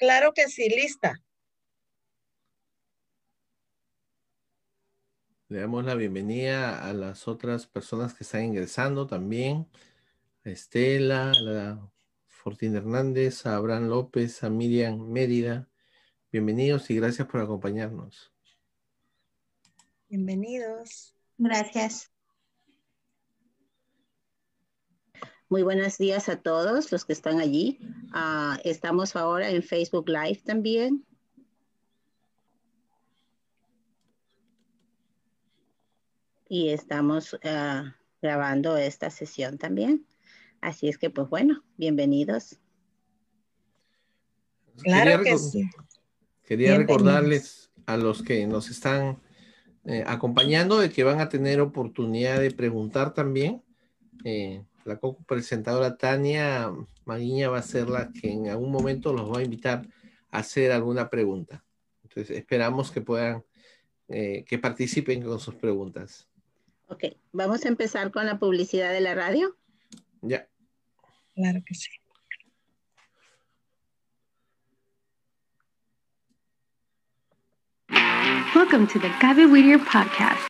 Claro que sí, lista. Le damos la bienvenida a las otras personas que están ingresando también. A Estela, a Fortín Hernández, a Abraham López, a Miriam Mérida. Bienvenidos y gracias por acompañarnos. Bienvenidos. Gracias. Muy buenos días a todos los que están allí. Ah, estamos ahora en Facebook Live también. Y estamos ah, grabando esta sesión también. Así es que, pues bueno, bienvenidos. Claro que sí. Quería recordarles a los que nos están eh, acompañando de que van a tener oportunidad de preguntar también. Eh, la co-presentadora Tania Maguiña va a ser la que en algún momento los va a invitar a hacer alguna pregunta. Entonces, esperamos que puedan, eh, que participen con sus preguntas. Ok, vamos a empezar con la publicidad de la radio. Ya. Claro que sí. Welcome to the Gaby Whittier podcast.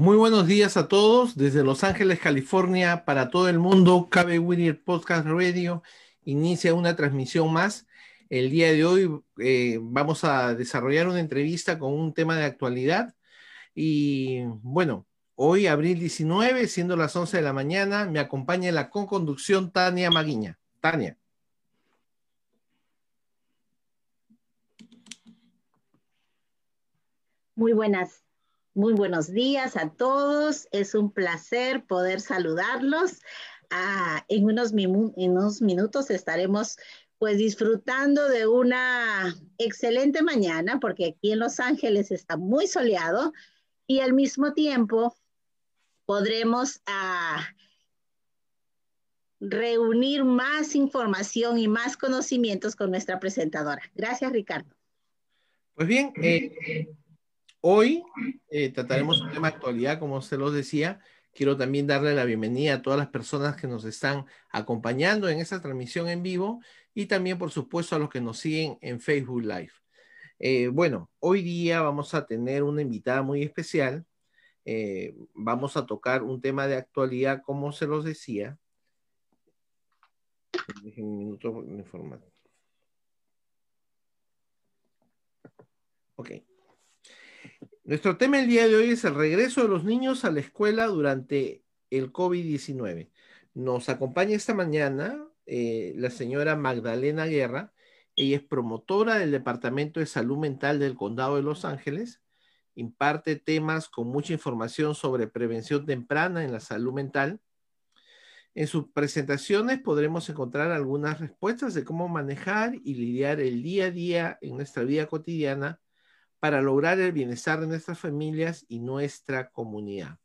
Muy buenos días a todos desde Los Ángeles, California, para todo el mundo. Cabe Whittier Podcast Radio inicia una transmisión más. El día de hoy eh, vamos a desarrollar una entrevista con un tema de actualidad. Y bueno, hoy, abril 19, siendo las 11 de la mañana, me acompaña la conconducción Tania Maguiña. Tania. Muy buenas muy buenos días a todos. Es un placer poder saludarlos. Ah, en, unos minutos estaremos pues disfrutando de una excelente mañana porque aquí en Los Ángeles está muy soleado y al mismo tiempo podremos ah, reunir más información y más conocimientos con nuestra presentadora. Gracias, Ricardo. Pues bien, eh, Hoy eh, trataremos un tema de actualidad, como se los decía. Quiero también darle la bienvenida a todas las personas que nos están acompañando en esta transmisión en vivo y también, por supuesto, a los que nos siguen en Facebook Live. Eh, bueno, hoy día vamos a tener una invitada muy especial. Eh, vamos a tocar un tema de actualidad, como se los decía. Déjenme un minuto informar. Ok. Nuestro tema el día de hoy es el regreso de los niños a la escuela durante el COVID-19. Nos acompaña esta mañana eh, la señora Magdalena Guerra. Ella es promotora del Departamento de Salud Mental del Condado de Los Ángeles. Imparte temas con mucha información sobre prevención temprana en la salud mental. En sus presentaciones podremos encontrar algunas respuestas de cómo manejar y lidiar el día a día en nuestra vida cotidiana para lograr el bienestar de nuestras familias y nuestra comunidad.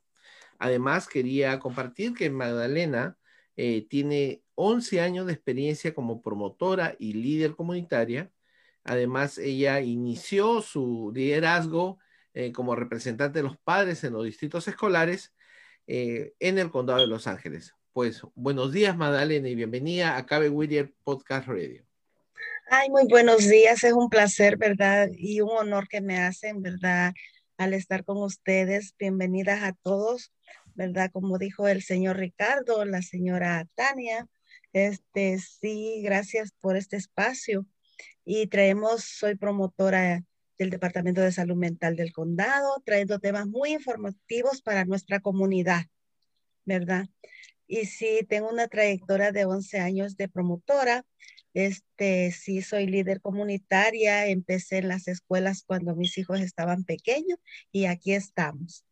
Además, quería compartir que Magdalena eh, tiene 11 años de experiencia como promotora y líder comunitaria. Además, ella inició su liderazgo eh, como representante de los padres en los distritos escolares eh, en el condado de Los Ángeles. Pues buenos días, Madalena, y bienvenida a Cabe Whittier Podcast Radio. Ay, muy buenos días, es un placer, ¿verdad? Y un honor que me hacen, ¿verdad? Al estar con ustedes. Bienvenidas a todos, ¿verdad? Como dijo el señor Ricardo, la señora Tania. Este, sí, gracias por este espacio. Y traemos, soy promotora del Departamento de Salud Mental del Condado, trayendo temas muy informativos para nuestra comunidad, ¿verdad? Y sí, tengo una trayectoria de 11 años de promotora. Este, sí, soy líder comunitaria. Empecé en las escuelas cuando mis hijos estaban pequeños y aquí estamos.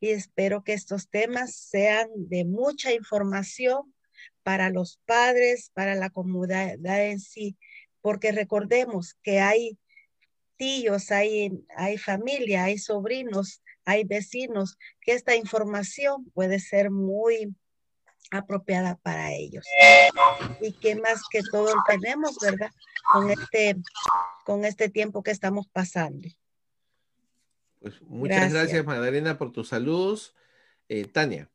Y espero que estos temas sean de mucha información para los padres, para la comunidad en sí, porque recordemos que hay tíos, hay, hay familia, hay sobrinos, hay vecinos, que esta información puede ser muy apropiada para ellos. Y qué más que todo tenemos, ¿verdad? Con este, con este tiempo que estamos pasando. Pues muchas gracias, Magdalena, por tus saludos. Eh, Tania.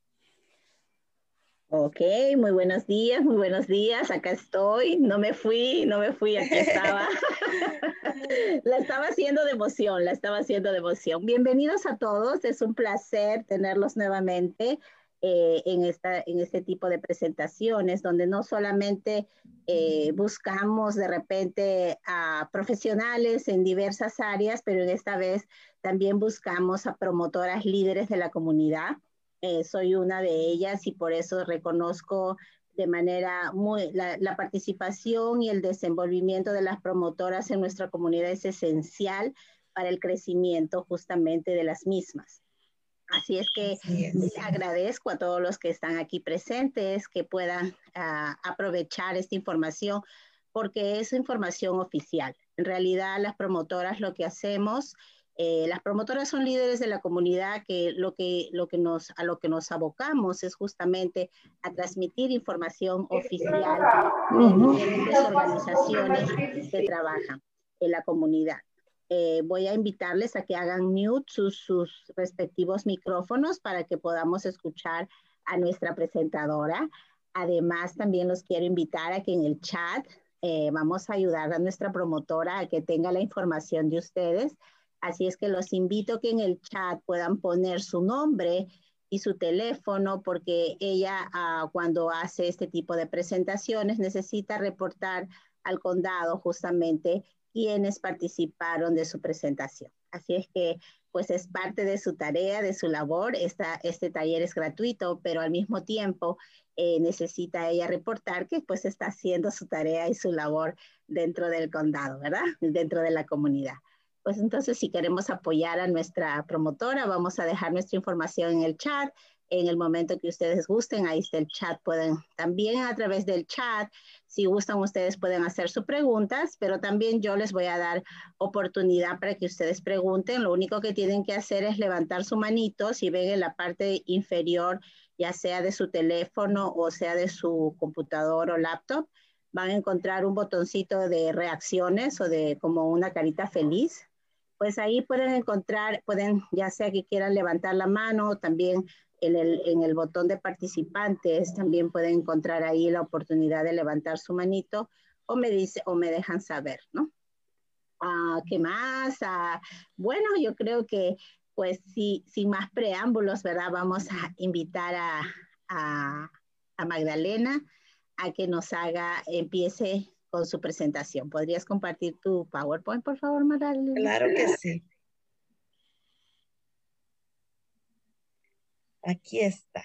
Ok, muy buenos días, muy buenos días. Acá estoy. No me fui, no me fui, aquí estaba. la estaba haciendo de emoción, la estaba haciendo de emoción. Bienvenidos a todos, es un placer tenerlos nuevamente. Eh, en, esta, en este tipo de presentaciones, donde no solamente eh, buscamos de repente a profesionales en diversas áreas, pero en esta vez también buscamos a promotoras líderes de la comunidad. Eh, soy una de ellas y por eso reconozco de manera muy, la, la, participación y el desenvolvimiento de las promotoras en nuestra comunidad es esencial para el crecimiento justamente de las mismas. Así es que agradezco a todos los que están aquí presentes que puedan ah, aprovechar esta información porque es información oficial. En realidad, las promotoras lo que hacemos, eh, las promotoras son líderes de la comunidad que lo que, lo que nos, a lo que nos abocamos es justamente a transmitir información oficial de diferentes organizaciones que trabajan en la comunidad. Eh, voy a invitarles a que hagan mute sus, respectivos micrófonos para que podamos escuchar a nuestra presentadora. Además, también los quiero invitar a que en el chat eh, vamos a ayudar a nuestra promotora a que tenga la información de ustedes. Así es que los invito a que en el chat puedan poner su nombre y su teléfono porque ella ah, cuando hace este tipo de presentaciones necesita reportar al condado justamente quienes participaron de su presentación. Así es que, pues es parte de su tarea, de su labor. Esta, este taller es gratuito, pero al mismo tiempo eh, necesita ella reportar que pues está haciendo su tarea y su labor dentro del condado, ¿verdad? Dentro de la comunidad. Pues entonces, si queremos apoyar a nuestra promotora, vamos a dejar nuestra información en el chat en el momento que ustedes gusten, ahí está el chat, pueden también a través del chat, si gustan ustedes pueden hacer sus preguntas, pero también yo les voy a dar oportunidad para que ustedes pregunten. Lo único que tienen que hacer es levantar su manito, si ven en la parte inferior, ya sea de su teléfono o sea de su computador o laptop, van a encontrar un botoncito de reacciones o de como una carita feliz. Pues ahí pueden encontrar, pueden ya sea que quieran levantar la mano, también en el, en el botón de participantes también pueden encontrar ahí la oportunidad de levantar su manito o me dice o me dejan saber, ¿no? Ah, ¿Qué más? Ah, bueno, yo creo que pues sí, sin más preámbulos, ¿verdad? Vamos a invitar a, a, a Magdalena a que nos haga, empiece con su presentación. ¿Podrías compartir tu PowerPoint, por favor, Magdalena? Claro que sí. Aquí está.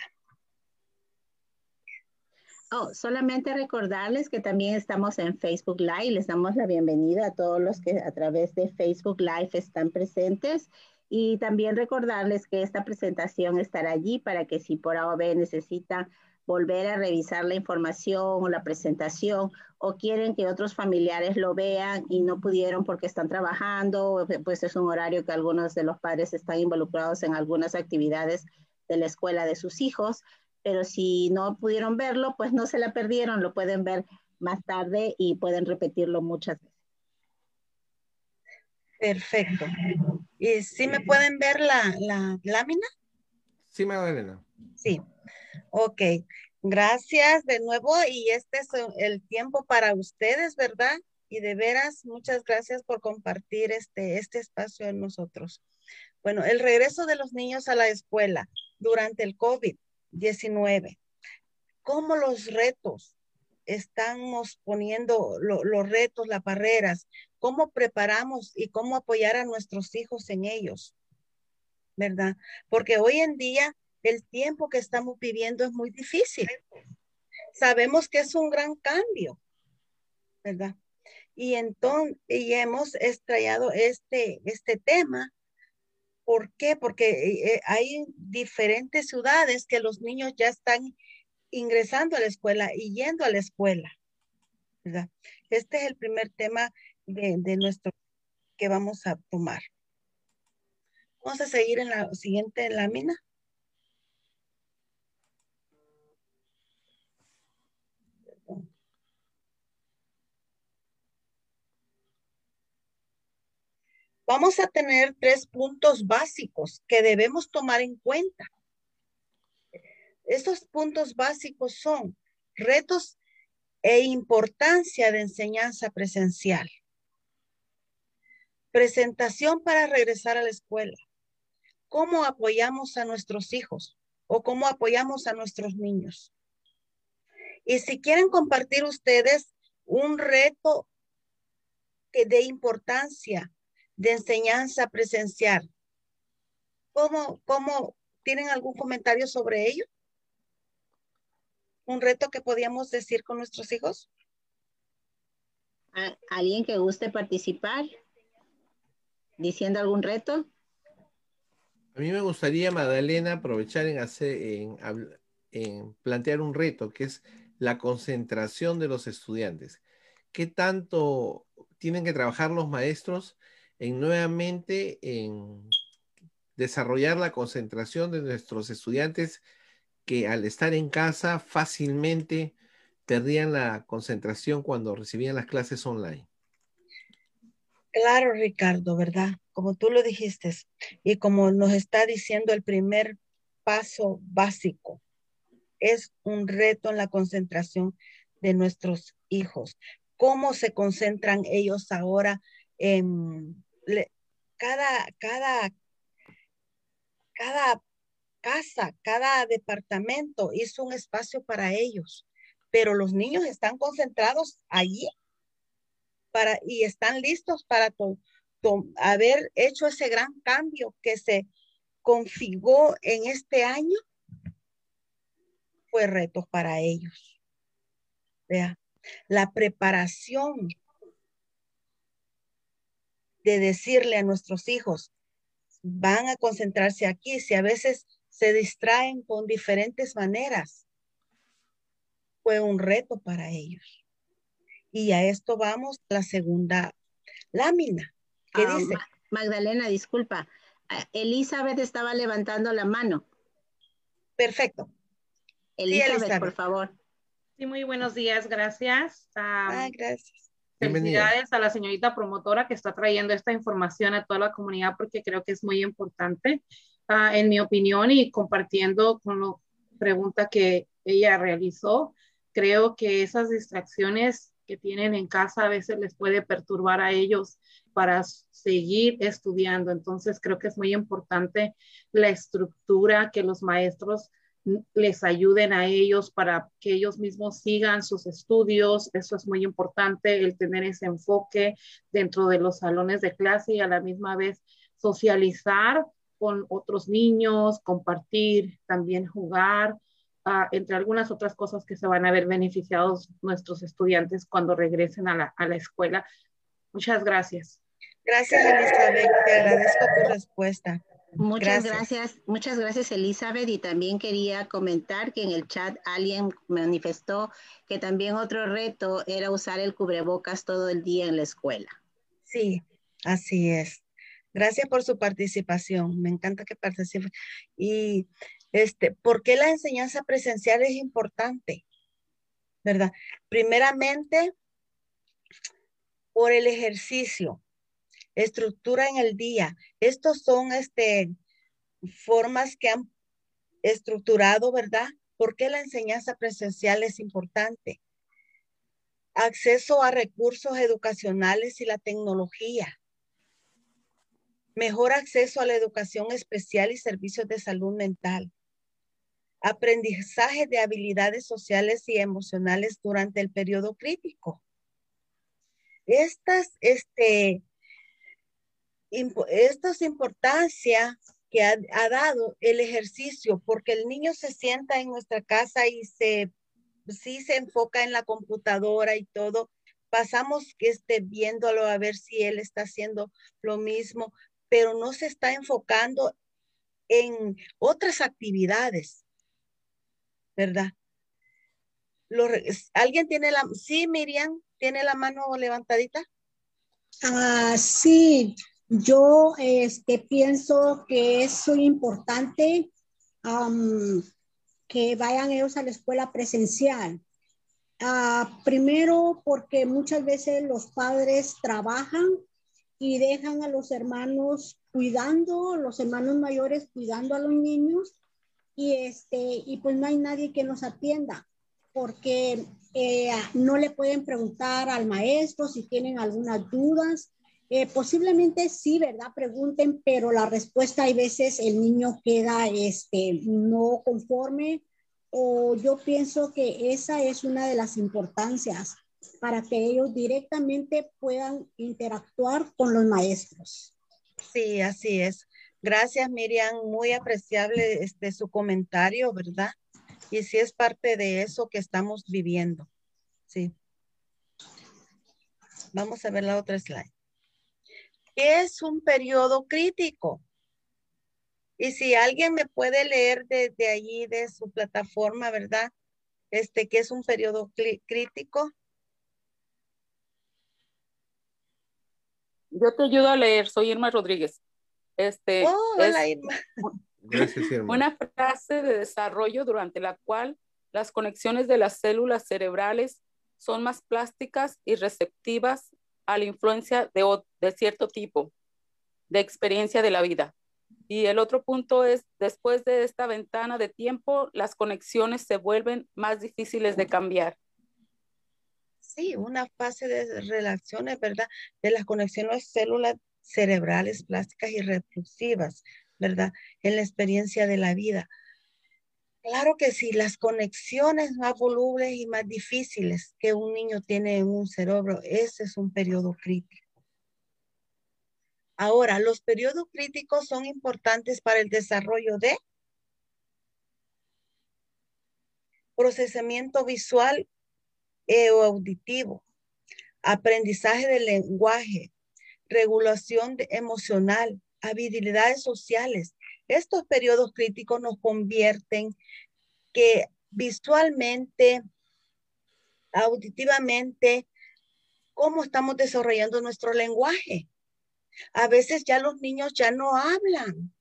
Oh, solamente recordarles que también estamos en Facebook Live. Les damos la bienvenida a todos los que a través de Facebook Live están presentes. Y también recordarles que esta presentación estará allí para que si por AOB necesitan volver a revisar la información o la presentación o quieren que otros familiares lo vean y no pudieron porque están trabajando, pues es un horario que algunos de los padres están involucrados en algunas actividades de la escuela de sus hijos, pero si no pudieron verlo, pues no se la perdieron, lo pueden ver más tarde y pueden repetirlo muchas veces. Perfecto. ¿Y si me pueden ver la, la lámina? Sí, Magdalena. Sí. Ok. Gracias de nuevo y este es el tiempo para ustedes, ¿verdad? Y de veras, muchas gracias por compartir este, este espacio en nosotros. Bueno, el regreso de los niños a la escuela durante el COVID-19. ¿Cómo los retos estamos poniendo los retos, las barreras? ¿Cómo preparamos y cómo apoyar a nuestros hijos en ellos? ¿Verdad? Porque hoy en día el tiempo que estamos viviendo es muy difícil. Sabemos que es un gran cambio, ¿verdad? Y entonces, y hemos extraído este, este tema. ¿Por qué? Porque eh, hay diferentes ciudades que los niños ya están ingresando a la escuela y yendo a la escuela. Este es el primer tema de, de nuestro que vamos a tomar. Vamos a seguir en la siguiente lámina. Vamos a tener tres puntos básicos que debemos tomar en cuenta. Estos puntos básicos son retos e importancia de enseñanza presencial. Presentación para regresar a la escuela. ¿Cómo apoyamos a nuestros hijos o cómo apoyamos a nuestros niños? Y si quieren compartir ustedes un reto que de importancia de enseñanza presencial. ¿Cómo, cómo tienen algún comentario sobre ello? ¿Un reto que podíamos decir con nuestros hijos? ¿Alguien que guste participar? ¿Diciendo algún reto? A mí me gustaría, Magdalena, aprovechar en, hacer, en, en plantear un reto, que es la concentración de los estudiantes. ¿Qué tanto tienen que trabajar los maestros en nuevamente en desarrollar la concentración de nuestros estudiantes que al estar en casa fácilmente perdían la concentración cuando recibían las clases online. Claro, Ricardo, ¿verdad? Como tú lo dijiste y como nos está diciendo el primer paso básico, es un reto en la concentración de nuestros hijos. ¿Cómo se concentran ellos ahora en cada, cada, cada casa, cada departamento hizo un espacio para ellos, pero los niños están concentrados allí para, y están listos para haber hecho ese gran cambio que se configuró en este año. Fue reto para ellos. Vea, la preparación de decirle a nuestros hijos, van a concentrarse aquí, si a veces se distraen con diferentes maneras, fue un reto para ellos. Y a esto vamos, la segunda lámina. ¿Qué ah, dice? Magdalena, disculpa. Elizabeth estaba levantando la mano. Perfecto. Elizabeth, por favor. Sí, muy buenos días, gracias. ah, gracias. Felicidades a la señorita promotora que está trayendo esta información a toda la comunidad porque creo que es muy importante, ah, en mi opinión, y compartiendo con la pregunta que ella realizó. Creo que esas distracciones que tienen en casa a veces les puede perturbar a ellos para seguir estudiando. Entonces, creo que es muy importante la estructura que los maestros les ayuden a ellos para que ellos mismos sigan sus estudios. Eso es muy importante, el tener ese enfoque dentro de los salones de clase y a la misma vez socializar con otros niños, compartir, también jugar, ah, entre algunas otras cosas que se van a ver beneficiados nuestros estudiantes cuando regresen a la, escuela. Muchas gracias. Gracias, Elizabeth. Te agradezco tu respuesta. Muchas gracias. muchas gracias Elizabeth y también quería comentar que en el chat alguien manifestó que también otro reto era usar el cubrebocas todo el día en la escuela. Sí, así es. Gracias por su participación. Me encanta que participe. Y Este, ¿Por qué la enseñanza presencial es importante? ¿Verdad? Primeramente, por el ejercicio, estructura en el día. Estos son este, formas que han estructurado, ¿verdad? ¿Por qué la enseñanza presencial es importante? Acceso a recursos educacionales y la tecnología. Mejor acceso a la educación especial y servicios de salud mental. Aprendizaje de habilidades sociales y emocionales durante el periodo crítico. Estas, este, estas importancia que ha, dado el ejercicio, porque el niño se sienta en nuestra casa y se, sí se enfoca en la computadora y todo. Pasamos que esté viéndolo a ver si él está haciendo lo mismo, pero no se está enfocando en otras actividades, ¿verdad? ¿Alguien tiene la, sí, Miriam, tiene la mano levantadita? Ah, sí, yo este, pienso que es muy importante que vayan ellos a la escuela presencial. Ah, primero, porque muchas veces los padres trabajan y dejan a los hermanos cuidando, los hermanos mayores cuidando a los niños y, este, y pues no hay nadie que nos atienda porque eh, no le pueden preguntar al maestro si tienen algunas dudas eh, posiblemente sí, ¿verdad? Pregunten, pero la respuesta hay veces el niño queda este, no conforme o yo pienso que esa es una de las importancias para que ellos directamente puedan interactuar con los maestros. Sí, así es. Gracias, Miriam. Muy apreciable este, su comentario, ¿verdad? Y sí es parte de eso que estamos viviendo. Sí. Vamos a ver la otra slide es un periodo crítico. Y si alguien me puede leer desde allí, de su plataforma, ¿verdad? Este, que es un periodo crítico. Yo te ayudo a leer, soy Irma Rodríguez. Este, oh, hola Irma. Gracias, Irma. Una fase de desarrollo durante la cual las conexiones de las células cerebrales son más plásticas y receptivas a la influencia de, cierto tipo de experiencia de la vida. Y el otro punto es, después de esta ventana de tiempo, las conexiones se vuelven más difíciles de cambiar. Sí, una fase de relaciones, ¿verdad? De las conexiones células cerebrales, plásticas y reflexivas, ¿verdad? En la experiencia de la vida. Claro que sí, las conexiones más volubles y más difíciles que un niño tiene en un cerebro, ese es un periodo crítico. Ahora, los periodos críticos son importantes para el desarrollo de procesamiento visual e auditivo, aprendizaje del lenguaje, regulación emocional, habilidades sociales, estos periodos críticos nos convierten que visualmente, auditivamente, cómo estamos desarrollando nuestro lenguaje. A veces ya los niños ya no hablan.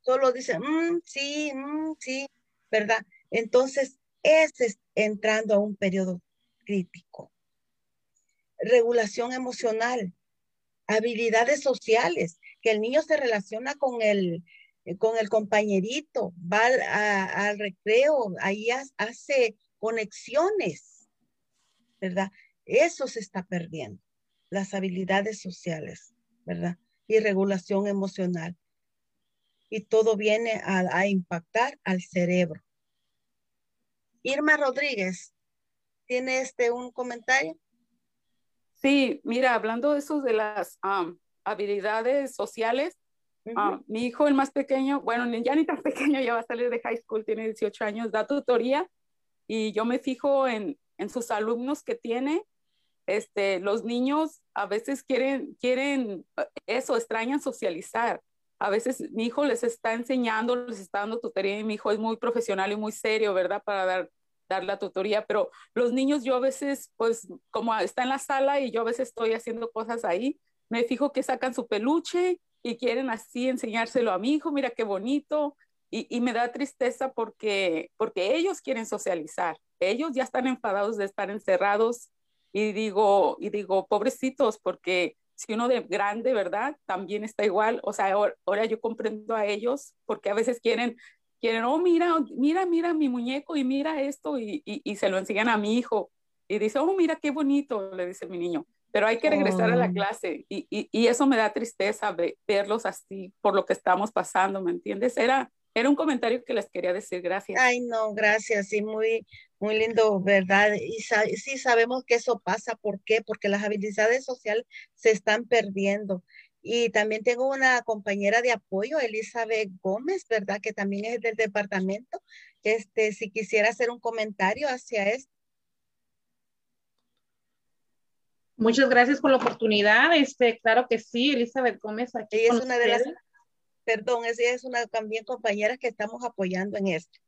Solo dicen, mm, sí, mm, sí, ¿verdad? Entonces, ese es entrando a un periodo crítico. Regulación emocional, habilidades sociales el niño se relaciona con el, con el compañerito, va al, recreo, ahí hace conexiones, ¿verdad? Eso se está perdiendo, las habilidades sociales, ¿verdad? Y regulación emocional. Y todo viene a, impactar al cerebro. Irma Rodríguez, ¿tiene este un comentario? Sí, mira, hablando de eso de las habilidades sociales. Ah, mi hijo, el más pequeño, bueno, ya ni tan pequeño, ya va a salir de high school, tiene 18 años, da tutoría y yo me fijo en, en sus alumnos que tiene. Este, los niños a veces quieren, quieren eso, extrañan socializar. A veces mi hijo les está enseñando, les está dando tutoría y mi hijo es muy profesional y muy serio, ¿verdad? Para dar, dar la tutoría, pero los niños yo a veces, pues como está en la sala y yo a veces estoy haciendo cosas ahí, me fijo que sacan su peluche y quieren así enseñárselo a mi hijo, mira qué bonito. y, me da tristeza porque, porque ellos quieren socializar, ellos ya están enfadados de estar encerrados y digo, y digo, pobrecitos, porque si uno de grande, ¿verdad? También está igual, o sea, ahora, yo comprendo a ellos porque a veces quieren, quieren, oh, mira, mira, mira mi muñeco y mira esto y, y, se lo enseñan a mi hijo y dice, oh, mira qué bonito, le dice mi niño, pero hay que regresar a la oh. clase y, y, eso me da tristeza verlos así por lo que estamos pasando, ¿me entiendes? Era, era un comentario que les quería decir, gracias. Ay, no, gracias, sí, muy, muy lindo, ¿verdad? Y sí sabemos que eso pasa, ¿por qué? Porque las habilidades sociales se están perdiendo. Y también tengo una compañera de apoyo, Elizabeth Gómez, ¿verdad? Que también es del departamento. Este, si quisiera hacer un comentario hacia esto. Muchas gracias por la oportunidad. Este, claro que sí, Elizabeth Gómez aquí. es una de las perdón, ella es una también compañera que estamos apoyando en esto.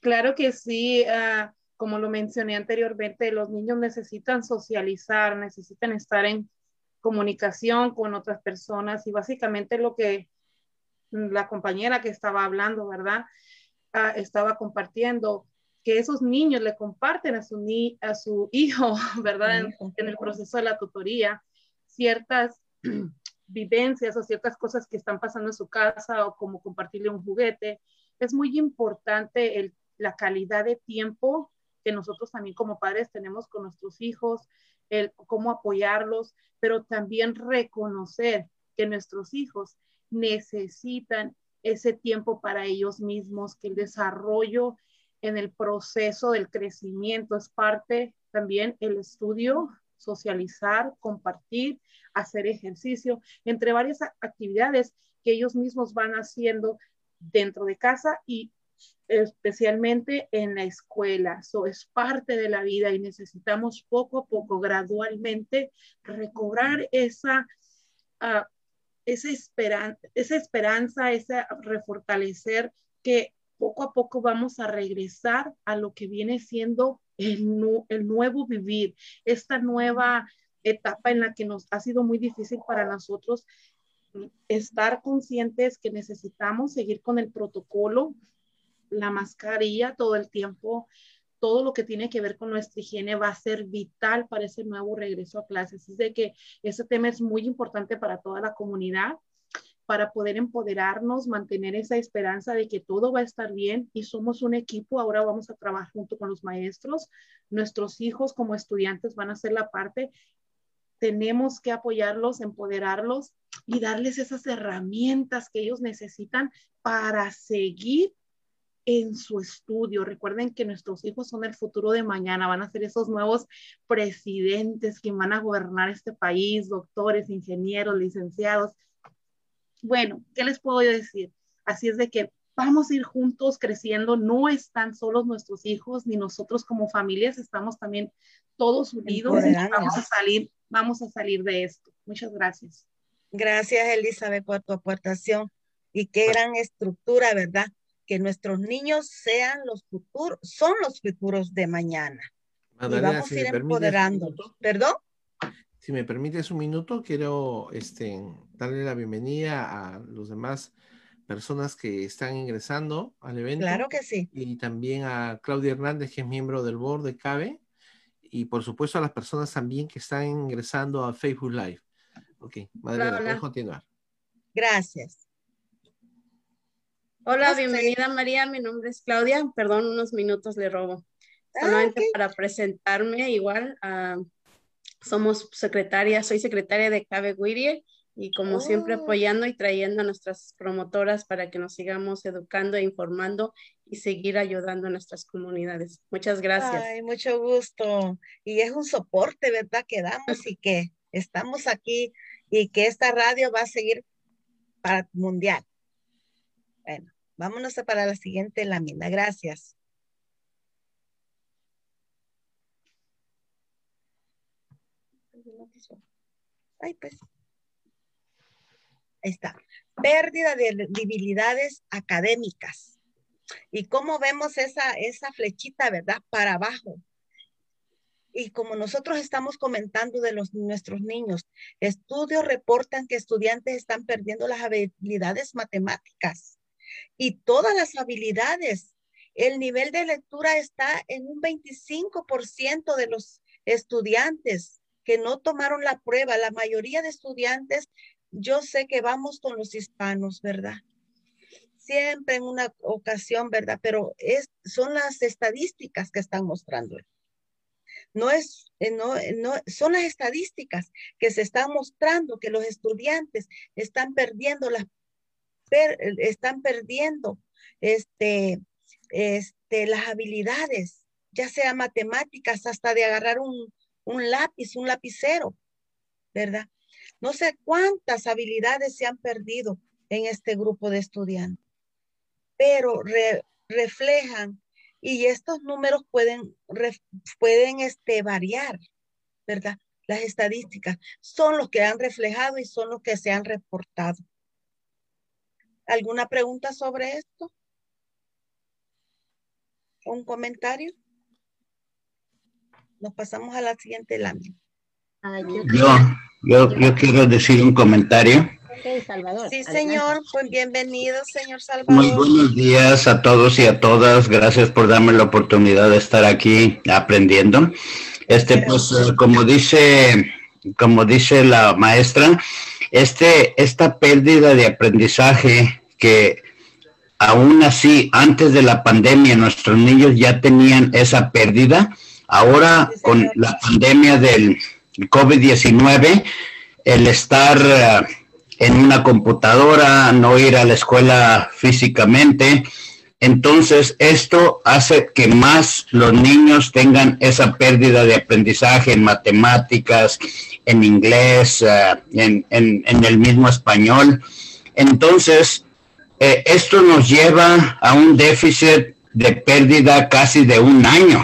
Claro que sí, ah, como lo mencioné anteriormente, los niños necesitan socializar, necesitan estar en comunicación con otras personas y básicamente lo que la compañera que estaba hablando, ¿verdad? Ah, estaba compartiendo que esos niños le comparten a su, ni a su hijo, ¿verdad? En, en, el proceso de la tutoría, ciertas vivencias o ciertas cosas que están pasando en su casa o como compartirle un juguete. Es muy importante el, la calidad de tiempo que nosotros también como padres tenemos con nuestros hijos, el cómo apoyarlos, pero también reconocer que nuestros hijos necesitan ese tiempo para ellos mismos, que el desarrollo en el proceso del crecimiento es parte también el estudio socializar, compartir, hacer ejercicio, entre varias actividades que ellos mismos van haciendo dentro de casa y especialmente en la escuela. Eso es parte de la vida y necesitamos poco a poco, gradualmente, recobrar esa, uh, esa, esperanza, esa esperanza, esa refortalecer que poco a poco vamos a regresar a lo que viene siendo el, nuevo vivir, esta nueva etapa en la que nos ha sido muy difícil para nosotros estar conscientes que necesitamos seguir con el protocolo, la mascarilla todo el tiempo, todo lo que tiene que ver con nuestra higiene va a ser vital para ese nuevo regreso a clases. Es de que ese tema es muy importante para toda la comunidad para poder empoderarnos, mantener esa esperanza de que todo va a estar bien y somos un equipo. Ahora vamos a trabajar junto con los maestros. Nuestros hijos como estudiantes van a ser la parte. Tenemos que apoyarlos, empoderarlos y darles esas herramientas que ellos necesitan para seguir en su estudio. Recuerden que nuestros hijos son el futuro de mañana, van a ser esos nuevos presidentes que van a gobernar este país, doctores, ingenieros, licenciados bueno, ¿qué les puedo decir? Así es de que vamos a ir juntos creciendo, no están solos nuestros hijos, ni nosotros como familias, estamos también todos unidos y vamos a salir, vamos a salir de esto. Muchas gracias. Gracias, Elizabeth, por tu aportación. Y qué gran estructura, ¿verdad? Que nuestros niños sean los futuros, son los futuros de mañana. y vamos a ir empoderando. ¿Perdón? Si me permites un minuto, quiero este, darle la bienvenida a los demás personas que están ingresando al evento. Claro que sí. Y también a Claudia Hernández, que es miembro del board de CABE. Y por supuesto a las personas también que están ingresando a Facebook Live. Ok, Madre, puedes continuar. Gracias. Hola, bienvenida María, mi nombre es Claudia, perdón, unos minutos le robo. Ah, Solamente para presentarme igual, a somos secretaria, soy secretaria de Cabe Whittier y como siempre oh. apoyando y trayendo a nuestras promotoras para que nos sigamos educando e informando y seguir ayudando a nuestras comunidades. Muchas gracias. Ay, mucho gusto. Y es un soporte, ¿verdad? Que damos y que estamos aquí y que esta radio va a seguir para mundial. Bueno, vámonos para la siguiente lámina. Gracias. Ay, pues. Ahí está. Pérdida de debilidades académicas. Y cómo vemos esa, esa flechita, ¿verdad? Para abajo. Y como nosotros estamos comentando de los, nuestros niños, estudios reportan que estudiantes están perdiendo las habilidades matemáticas. y todas las habilidades. El nivel de lectura está en un 25% de los estudiantes que no tomaron la prueba. La mayoría de estudiantes, yo sé que vamos con los hispanos, ¿verdad? Siempre en una ocasión, ¿verdad? Pero es, son las estadísticas que están mostrando. No es, eh, no, no, son las estadísticas que se están mostrando que los estudiantes están perdiendo las, están perdiendo este, este, las habilidades, ya sea matemáticas, hasta de agarrar un, un lápiz, un lapicero, ¿verdad? No sé cuántas habilidades se han perdido en este grupo de estudiantes, pero reflejan y estos números pueden, pueden este, variar, ¿verdad? Las estadísticas son los que han reflejado y son los que se han reportado. ¿Alguna pregunta sobre esto? ¿Un comentario? Nos pasamos a la siguiente lámina. Yo, yo, yo quiero decir un comentario. Salvador. Sí, señor. Pues bienvenido, señor Salvador. Muy buenos días a todos y a todas. Gracias por darme la oportunidad de estar aquí aprendiendo. Este, pues, eh, como dice, como dice la maestra, este, esta pérdida de aprendizaje que aún así, antes de la pandemia, nuestros niños ya tenían esa pérdida. Ahora, con la pandemia del COVID-19, el estar eh, en una computadora, no ir a la escuela físicamente. Entonces, esto hace que más los niños tengan esa pérdida de aprendizaje en matemáticas, en inglés, eh, en, el mismo español. Entonces, eh, esto nos lleva a un déficit de pérdida casi de un año,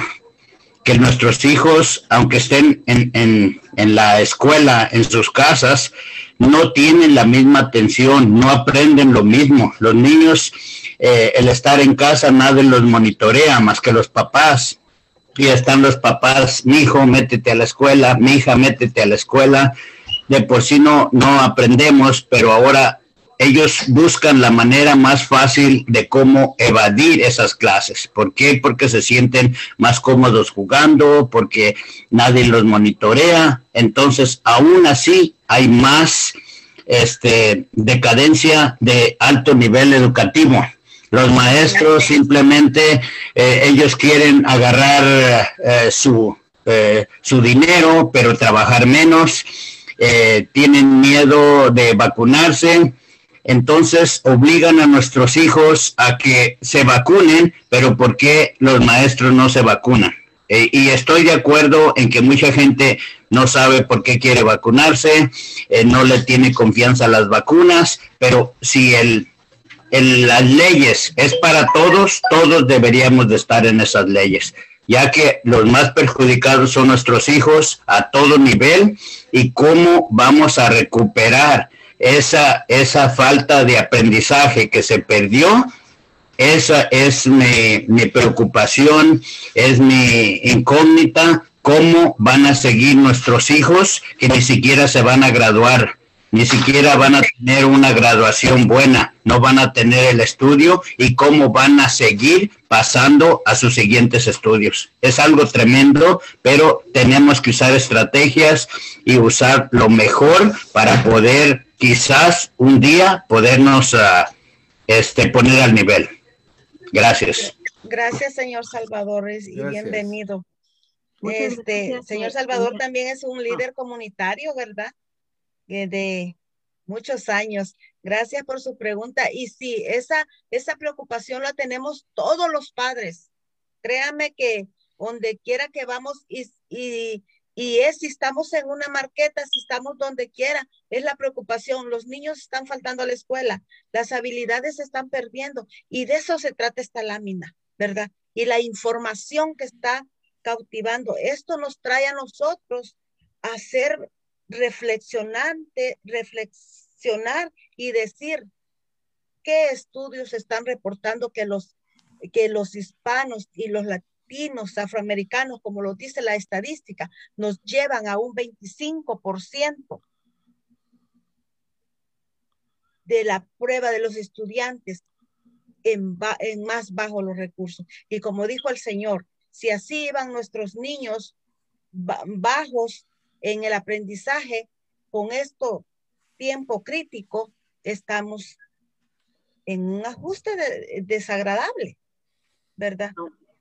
que nuestros hijos, aunque estén en, en la escuela, en sus casas, no tienen la misma atención, no aprenden lo mismo. Los niños, eh, el estar en casa, nadie los monitorea más que los papás. Y están los papás, mi hijo, métete a la escuela, mi hija, métete a la escuela. De por sí no, no aprendemos, pero ahora ellos buscan la manera más fácil de cómo evadir esas clases. ¿Por qué? Porque se sienten más cómodos jugando, porque nadie los monitorea. Entonces, aún así, hay más este, decadencia de alto nivel educativo. Los maestros simplemente, eh, ellos quieren agarrar eh, su, eh, su dinero, pero trabajar menos. tienen miedo de vacunarse entonces obligan a nuestros hijos a que se vacunen, pero ¿por qué los maestros no se vacunan? Eh, y estoy de acuerdo en que mucha gente no sabe por qué quiere vacunarse, eh, no le tiene confianza a las vacunas, pero si el, las leyes es para todos, todos deberíamos de estar en esas leyes, ya que los más perjudicados son nuestros hijos a todo nivel y cómo vamos a recuperar esa, esa falta de aprendizaje que se perdió, esa es mi, mi preocupación, es mi incógnita, cómo van a seguir nuestros hijos que ni siquiera se van a graduar ni siquiera van a tener una graduación buena, no van a tener el estudio y cómo van a seguir pasando a sus siguientes estudios. Es algo tremendo, pero tenemos que usar estrategias y usar lo mejor para poder quizás un día podernos uh, este, poner al nivel. Gracias. Gracias, señor Salvador, y bienvenido. este, señor Salvador también es un líder comunitario, ¿verdad? de muchos años. Gracias por su pregunta. Y sí, esa, esa preocupación la tenemos todos los padres. Créame que donde quiera que vamos y, y, y es si estamos en una marqueta, si estamos donde quiera, es la preocupación. Los niños están faltando a la escuela, las habilidades se están perdiendo y de eso se trata esta lámina, ¿verdad? Y la información que está cautivando, esto nos trae a nosotros a ser reflexionante, reflexionar y decir qué estudios están reportando que los, que los hispanos y los latinos, afroamericanos, como lo dice la estadística, nos llevan a un 25% de la prueba de los estudiantes en, en más bajo los recursos. Y como dijo el Señor, si así iban nuestros niños bajos en el aprendizaje, con esto tiempo crítico, estamos en un ajuste desagradable, ¿verdad?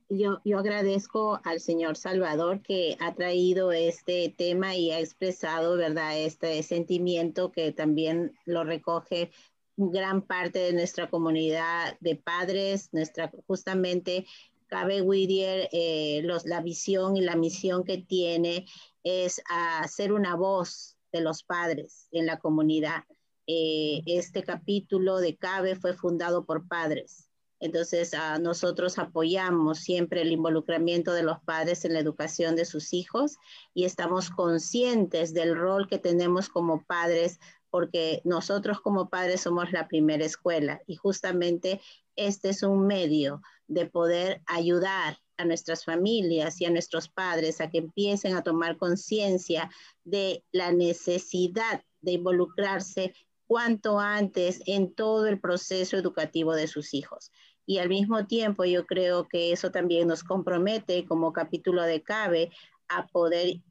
Yo, yo agradezco al señor Salvador que ha traído este tema y ha expresado, ¿verdad?, este sentimiento que también lo recoge gran parte de nuestra comunidad de padres, nuestra justamente Cabe Whittier, eh, la visión y la misión que tiene es hacer una voz de los padres en la comunidad. Eh, este capítulo de CABE fue fundado por padres. Entonces, nosotros apoyamos siempre el involucramiento de los padres en la educación de sus hijos y estamos conscientes del rol que tenemos como padres porque nosotros como padres somos la primera escuela y justamente este es un medio de poder ayudar a nuestras familias y a nuestros padres a que empiecen a tomar conciencia de la necesidad de involucrarse cuanto antes en todo el proceso educativo de sus hijos. Y al mismo tiempo yo creo que eso también nos compromete como capítulo de CABE a poder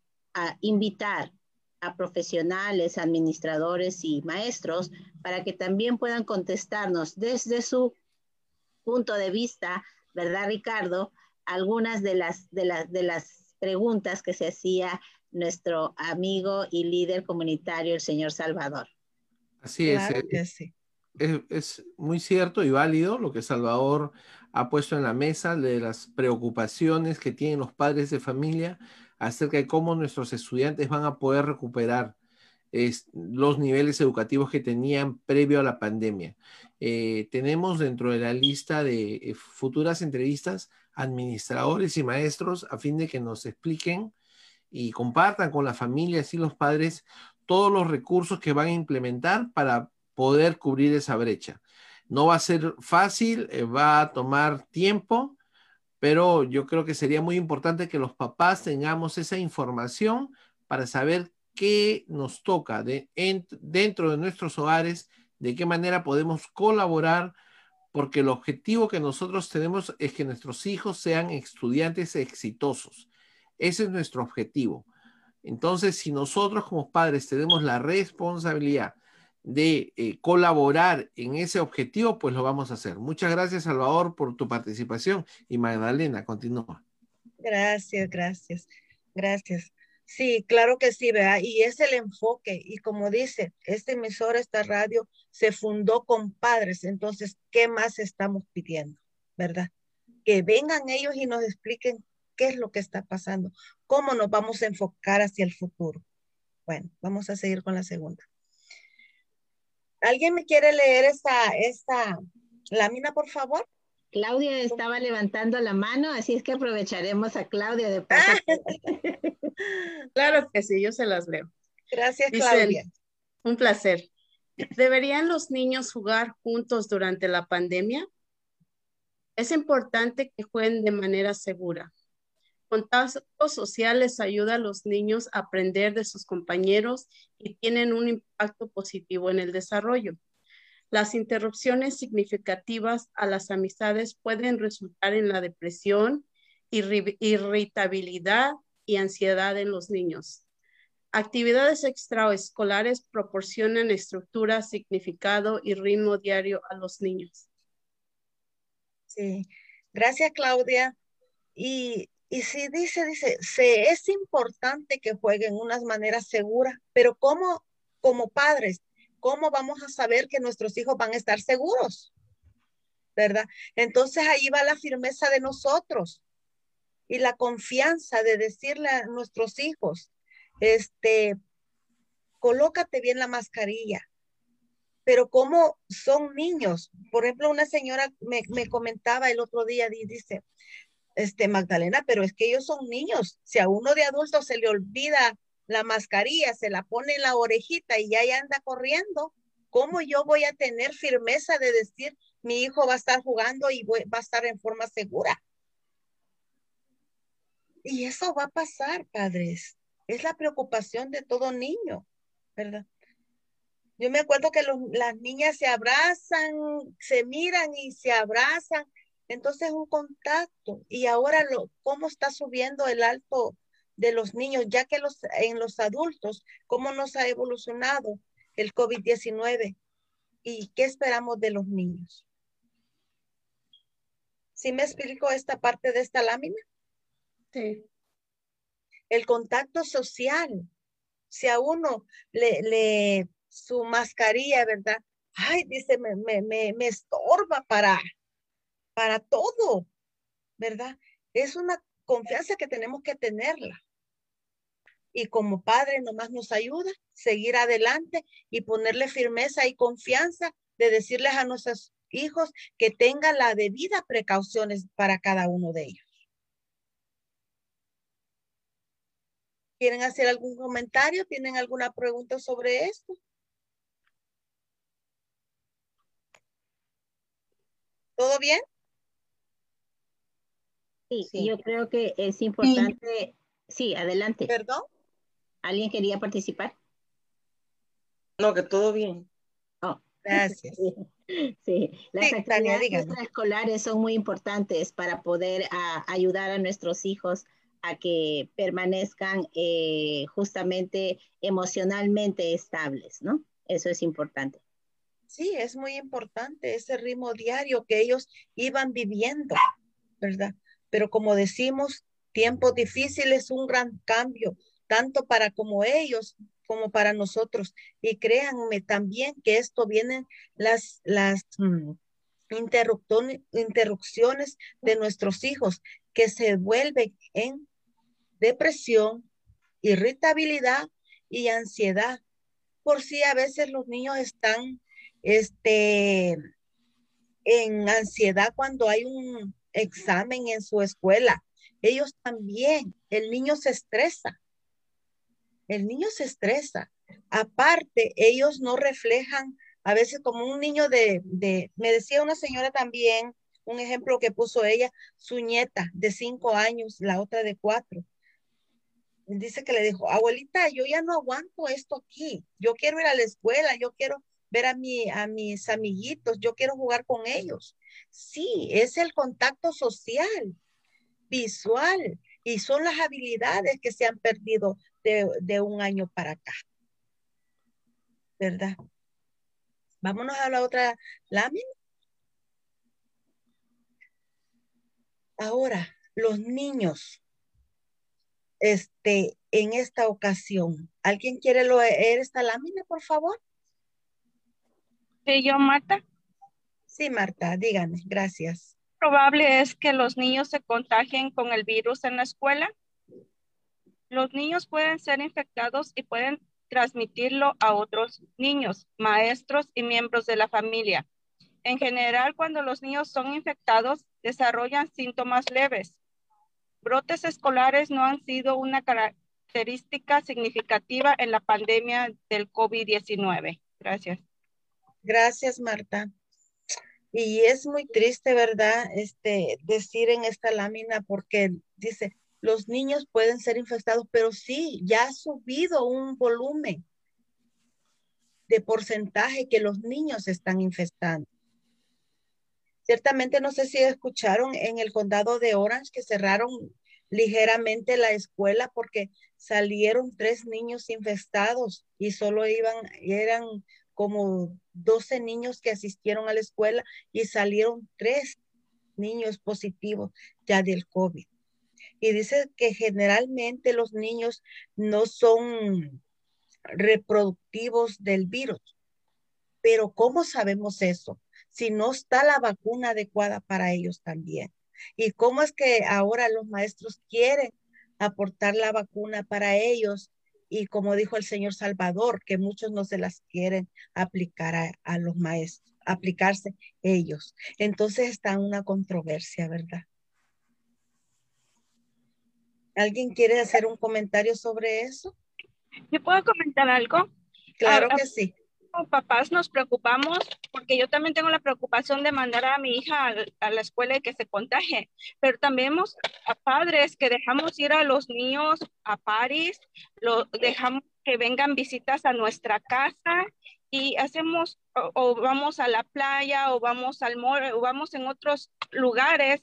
invitar a profesionales, administradores y maestros para que también puedan contestarnos desde su punto de vista, ¿verdad, Ricardo? Algunas de las, de las, de las preguntas que se hacía nuestro amigo y líder comunitario, el señor Salvador. Así es. Eh, es, muy cierto y válido lo que Salvador ha puesto en la mesa de las preocupaciones que tienen los padres de familia acerca de cómo nuestros estudiantes van a poder recuperar los niveles educativos que tenían previo a la pandemia. Eh, tenemos dentro de la lista de eh, futuras entrevistas administradores y maestros a fin de que nos expliquen y compartan con las familias y los padres todos los recursos que van a implementar para poder cubrir esa brecha. No va a ser fácil, eh, va a tomar tiempo, pero yo creo que sería muy importante que los papás tengamos esa información para saber qué nos toca de, dentro de nuestros hogares, de qué manera podemos colaborar, porque el objetivo que nosotros tenemos es que nuestros hijos sean estudiantes exitosos. Ese es nuestro objetivo. Entonces, si nosotros como padres tenemos la responsabilidad de eh, colaborar en ese objetivo, pues lo vamos a hacer. Muchas gracias, Salvador, por tu participación. Y Magdalena, continúa. Gracias, gracias, gracias. Sí, claro que sí, vea, y es el enfoque. Y como dice, este emisor, esta radio, se fundó con padres. Entonces, ¿qué más estamos pidiendo? ¿Verdad? Que vengan ellos y nos expliquen qué es lo que está pasando, cómo nos vamos a enfocar hacia el futuro. Bueno, vamos a seguir con la segunda. ¿Alguien me quiere leer esta, esta lámina, por favor? Claudia estaba levantando la mano, así es que aprovecharemos a Claudia de paso. claro que sí, yo se las leo. Gracias, Claudia. un placer. ¿Deberían los niños jugar juntos durante la pandemia? Es importante que jueguen de manera segura. Contactos sociales ayuda a los niños a aprender de sus compañeros y tienen un impacto positivo en el desarrollo. Las interrupciones significativas a las amistades pueden resultar en la depresión, irritabilidad y ansiedad en los niños. Actividades extraescolares proporcionan estructura, significado y ritmo diario a los niños. Sí, gracias Claudia. Y y si dice, dice, se, es importante que jueguen unas maneras seguras, pero ¿cómo, como padres, cómo vamos a saber que nuestros hijos van a estar seguros? ¿Verdad? Entonces ahí va la firmeza de nosotros y la confianza de decirle a nuestros hijos, este, colócate bien la mascarilla. Pero como son niños, por ejemplo, una señora me, me comentaba el otro día, dice, este, Magdalena, pero es que ellos son niños. Si a uno de adultos se le olvida la mascarilla, se la pone en la orejita y ya anda corriendo, ¿cómo yo voy a tener firmeza de decir mi hijo va a estar jugando y va a estar en forma segura? Y eso va a pasar, padres. Es la preocupación de todo niño, ¿verdad? Yo me acuerdo que las niñas se abrazan, se miran y se abrazan. Entonces un contacto. Y ahora lo, cómo está subiendo el alto de los niños, ya que los, en los adultos, cómo nos ha evolucionado el COVID-19 y qué esperamos de los niños. ¿Sí me explico esta parte de esta lámina? Sí. El contacto social. Si a uno le, le su mascarilla, ¿verdad? Ay, dice, me, me, me, estorba para, para todo, ¿verdad? Es una confianza que tenemos que tenerla. Y como padre nomás nos ayuda seguir adelante y ponerle firmeza y confianza de decirles a nuestros hijos que tengan la debida precauciones para cada uno de ellos. ¿Quieren hacer algún comentario? ¿Tienen alguna pregunta sobre esto? ¿Todo bien? Sí, yo creo que es importante. Sí. adelante. ¿Perdón? ¿Alguien quería participar? No, que todo bien. Oh. Gracias. Sí, las actividades escolares son muy importantes para poder ah, ayudar a nuestros hijos a que permanezcan eh, justamente emocionalmente estables, ¿no? Eso es importante. Sí, es muy importante ese ritmo diario que ellos iban viviendo, ¿verdad? Pero como decimos, tiempos difíciles, un gran cambio, tanto para como ellos como para nosotros. Y créanme también que esto vienen las, las mm, interrupciones de nuestros hijos que se vuelven en depresión, irritabilidad y ansiedad. Por si a veces los niños están este, en ansiedad cuando hay un examen en su escuela. Ellos también, el niño se estresa. El niño se estresa. Aparte, ellos no reflejan, a veces como un niño de, de, me decía una señora también, un ejemplo que puso ella, su nieta de cinco años, la otra de cuatro. Dice que le dijo, abuelita, yo ya no aguanto esto aquí. Yo quiero ir a la escuela, yo quiero ver a, mi, a mis amiguitos, yo quiero jugar con ellos. Sí, es el contacto social, visual, y son las habilidades que se han perdido de, de un año para acá. ¿Verdad? Vámonos a la otra lámina. Ahora, los niños, este, en esta ocasión, ¿alguien quiere leer esta lámina, por favor? Sí, yo, Marta. Sí, Marta, dígame, gracias. Probable es que los niños se contagien con el virus en la escuela. Los niños pueden ser infectados y pueden transmitirlo a otros niños, maestros y miembros de la familia. En general, cuando los niños son infectados, desarrollan síntomas leves. Brotes escolares no han sido una característica significativa en la pandemia del COVID-19. Gracias. Gracias, Marta. Y es muy triste, ¿verdad? Este, decir en esta lámina porque dice, los niños pueden ser infectados, pero sí, ya ha subido un volumen de porcentaje que los niños están infestando. Ciertamente no sé si escucharon en el condado de Orange que cerraron ligeramente la escuela porque salieron tres niños infestados y solo iban, eran como 12 niños que asistieron a la escuela y salieron tres niños positivos ya del COVID. Y dice que generalmente los niños no son reproductivos del virus. Pero ¿cómo sabemos eso? Si no está la vacuna adecuada para ellos también. ¿Y cómo es que ahora los maestros quieren aportar la vacuna para ellos y como dijo el señor Salvador, que muchos no se las quieren aplicar a, los maestros, aplicarse ellos. Entonces está una controversia, ¿verdad? ¿Alguien quiere hacer un comentario sobre eso? ¿Yo puedo comentar algo? Claro ah, que sí papás nos preocupamos porque yo también tengo la preocupación de mandar a mi hija a, la escuela y que se contagie, pero también hemos a padres que dejamos ir a los niños a París, lo dejamos que vengan visitas a nuestra casa y hacemos o, vamos a la playa o vamos al mall o vamos en otros lugares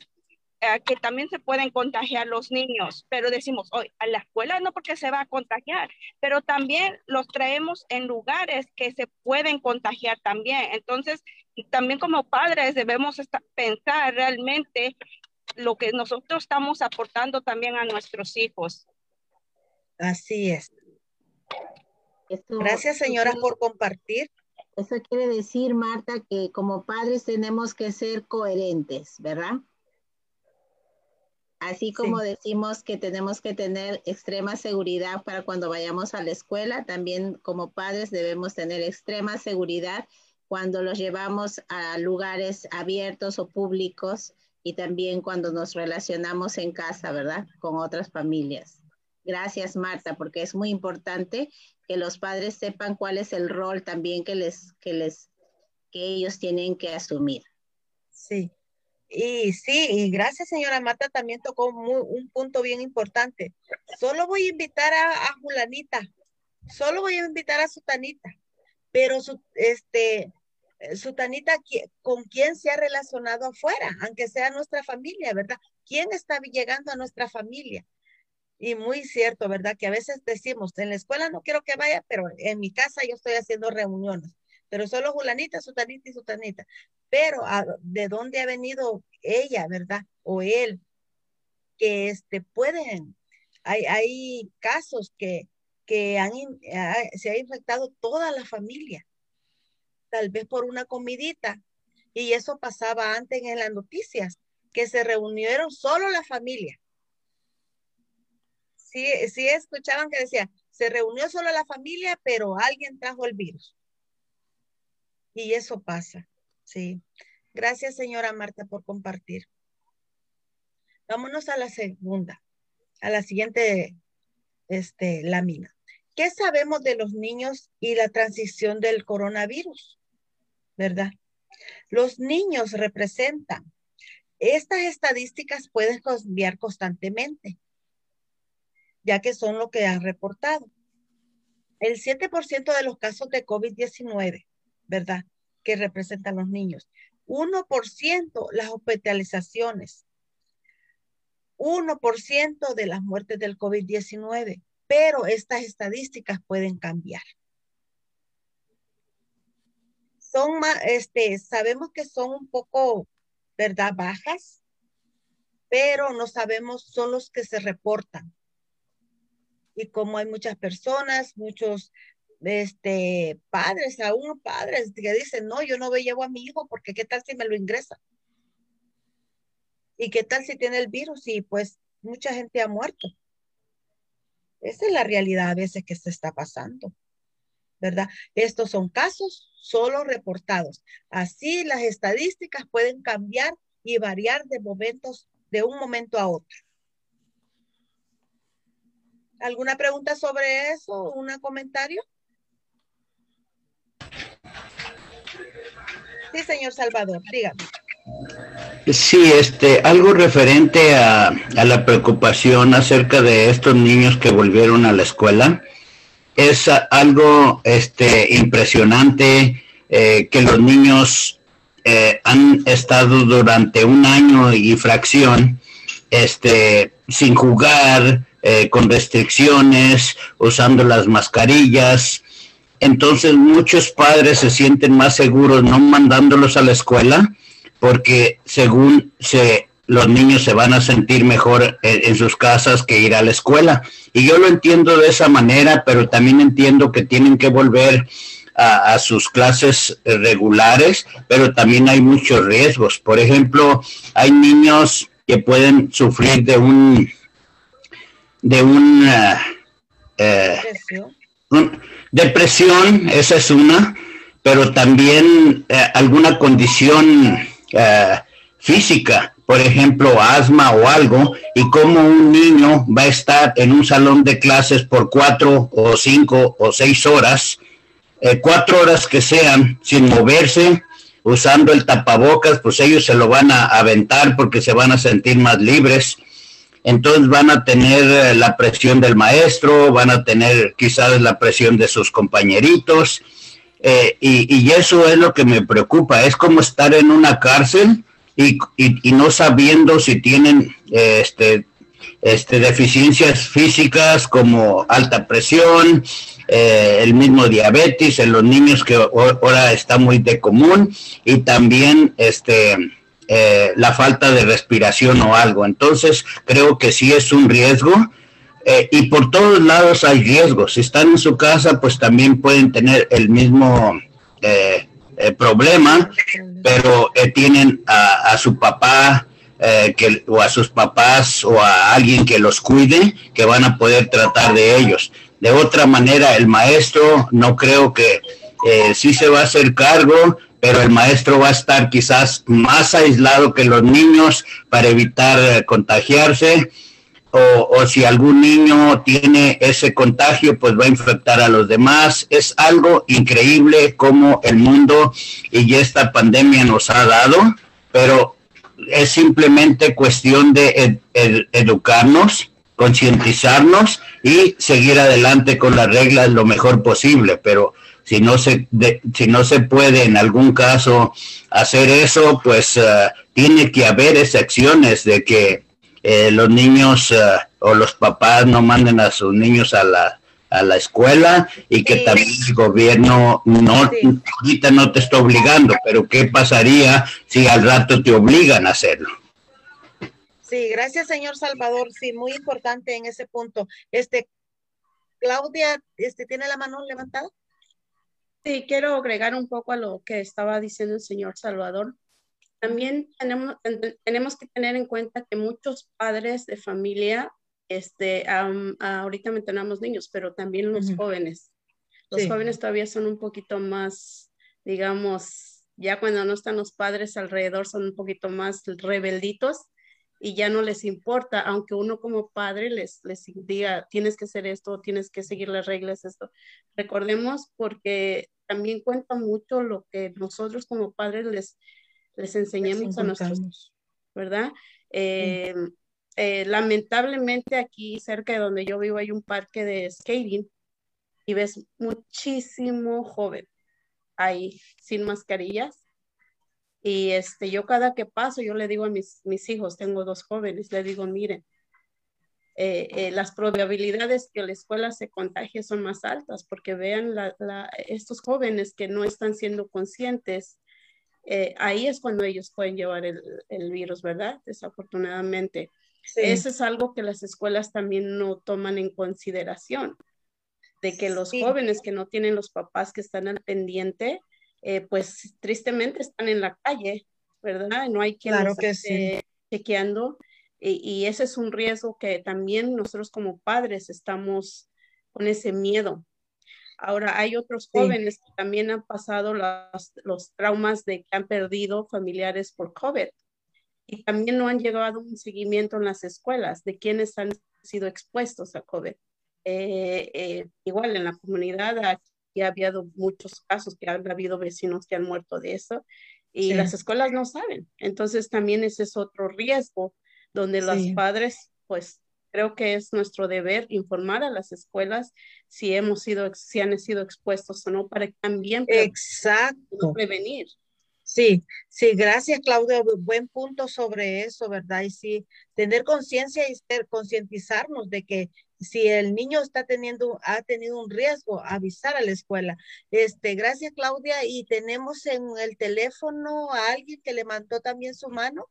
eh, que también se pueden contagiar los niños, pero decimos, hoy a la escuela no porque se va a contagiar, pero también los traemos en lugares que se pueden contagiar también. Entonces, también como padres debemos pensar realmente lo que nosotros estamos aportando también a nuestros hijos. Así es. Gracias, señora, por compartir. Eso quiere decir, Marta, que como padres tenemos que ser coherentes, ¿verdad? Así como decimos que tenemos que tener extrema seguridad para cuando vayamos a la escuela, también como padres debemos tener extrema seguridad cuando los llevamos a lugares abiertos o públicos y también cuando nos relacionamos en casa, ¿verdad? Con otras familias. Gracias, Marta, porque es muy importante que los padres sepan cuál es el rol también que les, que les, que ellos tienen que asumir. Sí. Y sí, y gracias, señora Marta, también tocó un punto bien importante. Solo voy a invitar a, a Julanita, solo voy a invitar a Sutanita, pero su, este, Sutanita, ¿con quién se ha relacionado afuera? Aunque sea nuestra familia, ¿verdad? ¿Quién está llegando a nuestra familia? Y muy cierto, ¿verdad? Que a veces decimos, en la escuela no quiero que vaya, pero en mi casa yo estoy haciendo reuniones. Pero solo Julanita, Sutanita y Sutanita. Pero ¿de dónde ha venido ella, verdad? O él, que este, pueden, hay, hay casos que, que han, se ha infectado toda la familia, tal vez por una comidita. Y eso pasaba antes en las noticias, que se reunieron solo la familia sí, escuchaban que decía, se reunió solo la familia, pero alguien trajo el virus. Y eso pasa, sí. Gracias, señora Marta, por compartir. Vámonos a la segunda, a la siguiente este, lámina. ¿Qué sabemos de los niños y la transición del coronavirus? ¿Verdad? Los niños representan. Estas estadísticas pueden cambiar constantemente ya que son lo que han reportado. El 7% de los casos de COVID-19, ¿verdad? Que representan los niños. 1% las hospitalizaciones. 1% de las muertes del COVID-19. Pero estas estadísticas pueden cambiar. Son más, este, sabemos que son un poco, ¿verdad? Bajas, pero no sabemos, son los que se reportan y como hay muchas personas, muchos este, padres, aún padres que dicen, no, yo no llevo a mi hijo porque qué tal si me lo ingresa. ¿Y qué tal si tiene el virus? Y pues mucha gente ha muerto. Esa es la realidad a veces que se está pasando, ¿verdad? Estos son casos solo reportados. Así las estadísticas pueden cambiar y variar de momentos, de un momento a otro. ¿Alguna pregunta sobre eso? ¿Un comentario? Sí, señor Salvador, dígame. Sí, este, algo referente a, a, la preocupación acerca de estos niños que volvieron a la escuela. Es algo este, impresionante eh, que los niños eh, han estado durante un año y fracción este, sin jugar, eh, con restricciones, usando las mascarillas. Entonces muchos padres se sienten más seguros no mandándolos a la escuela porque según se, los niños se van a sentir mejor en, sus casas que ir a la escuela. Y yo lo entiendo de esa manera, pero también entiendo que tienen que volver a, sus clases regulares, pero también hay muchos riesgos. Por ejemplo, hay niños que pueden sufrir de un de una eh, depresión, esa es una, pero también eh, alguna condición eh, física, por ejemplo, asma o algo, y como un niño va a estar en un salón de clases por cuatro o cinco o seis horas, cuatro horas que sean, sin moverse, usando el tapabocas, pues ellos se lo van a aventar porque se van a sentir más libres entonces van a tener eh, la presión del maestro, van a tener quizás la presión de sus compañeritos. eh, y, eso es lo que me preocupa. Es como estar en una cárcel y, no sabiendo si tienen este, este, deficiencias físicas como alta presión, eh, el mismo diabetes en los niños que ahora está muy de común y también este, eh, la falta de respiración o algo. Entonces creo que sí es un riesgo. Eh, y por todos lados hay riesgos. Si están en su casa, pues también pueden tener el mismo problema, pero tienen a, a, su papá que, o a sus papás o a alguien que los cuide, que van a poder tratar de ellos. De otra manera, el maestro no creo que eh, sí se va a hacer cargo, pero el maestro va a estar quizás más aislado que los niños para evitar eh, contagiarse. O, si algún niño tiene ese contagio, pues va a infectar a los demás. Es algo increíble como el mundo y esta pandemia nos ha dado, pero es simplemente cuestión de educarnos concientizarnos y seguir adelante con las reglas lo mejor posible, pero si no se si no se puede en algún caso hacer eso, pues eh, tiene que haber excepciones de que eh, los niños eh, o los papás no manden a sus niños a la a la escuela y que también el gobierno no ahorita no te está obligando, pero qué pasaría si al rato te obligan a hacerlo. Sí, gracias, señor Salvador. Sí, muy importante en ese punto. Este, Claudia, este, ¿tiene la mano levantada? Sí, quiero agregar un poco a lo que estaba diciendo el señor Salvador. También tenemos, tenemos que tener en cuenta que muchos padres de familia, este, ahorita mencionamos niños, pero también los jóvenes. Los jóvenes todavía son un poquito más, digamos, ya cuando no están los padres alrededor, son un poquito más rebelditos y ya no les importa, aunque uno como padre les, les diga, tienes que hacer esto, tienes que seguir las reglas, esto. Recordemos porque también cuenta mucho lo que nosotros como padres les, les enseñamos a nuestros, ¿verdad? Eh, eh, lamentablemente aquí cerca de donde yo vivo hay un parque de skating y ves muchísimo joven ahí sin mascarillas y este, yo cada que paso, yo le digo a mis, mis hijos, tengo dos jóvenes, le digo, miren, eh, eh, las probabilidades que la escuela se contagie son más altas porque vean la, la, estos jóvenes que no están siendo conscientes, eh, ahí es cuando ellos pueden llevar el, el virus, ¿verdad? Desafortunadamente. Eso es algo que las escuelas también no toman en consideración, de que los jóvenes que no tienen los papás que están al pendiente, eh, pues tristemente están en la calle, ¿verdad? No hay quien claro que sí. chequeando y, ese es un riesgo que también nosotros como padres estamos con ese miedo. Ahora, hay otros jóvenes que también han pasado los, los traumas de que han perdido familiares por COVID y también no han llegado un seguimiento en las escuelas de quienes han sido expuestos a COVID. Eh, eh, igual en la comunidad y ha habido muchos casos que han habido vecinos que han muerto de eso y las escuelas no saben. Entonces también ese es otro riesgo donde los padres, pues creo que es nuestro deber informar a las escuelas si hemos sido, si han sido expuestos o no para también Exacto. prevenir. Sí, sí, gracias Claudio, buen punto sobre eso, ¿verdad? Y sí, tener conciencia y concientizarnos de que si el niño está teniendo, ha tenido un riesgo, avisar a la escuela. Este, gracias Claudia, y tenemos en el teléfono a alguien que le mandó también su mano.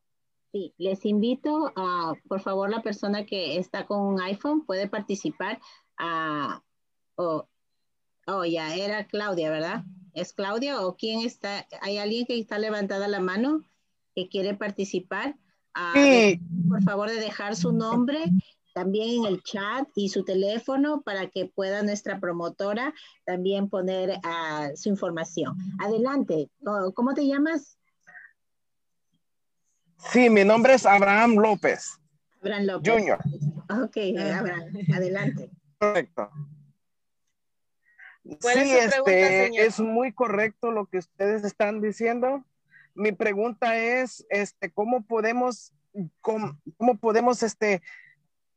Sí, les invito a, por favor, la persona que está con un iPhone puede participar. A, oh, oh, ya era Claudia, ¿verdad? ¿Es Claudia o quién está? ¿Hay alguien que está levantada la mano que quiere participar? sí. Por favor, de dejar su nombre también en el chat y su teléfono para que pueda nuestra promotora también poner uh, su información. Adelante, ¿cómo te llamas? Sí, mi nombre es Abraham López. Abraham López. Junior. Ok, Abraham, adelante. Correcto. Sí, es este, es muy correcto lo que ustedes están diciendo. Mi pregunta es, este, ¿cómo podemos, cómo, cómo podemos, este,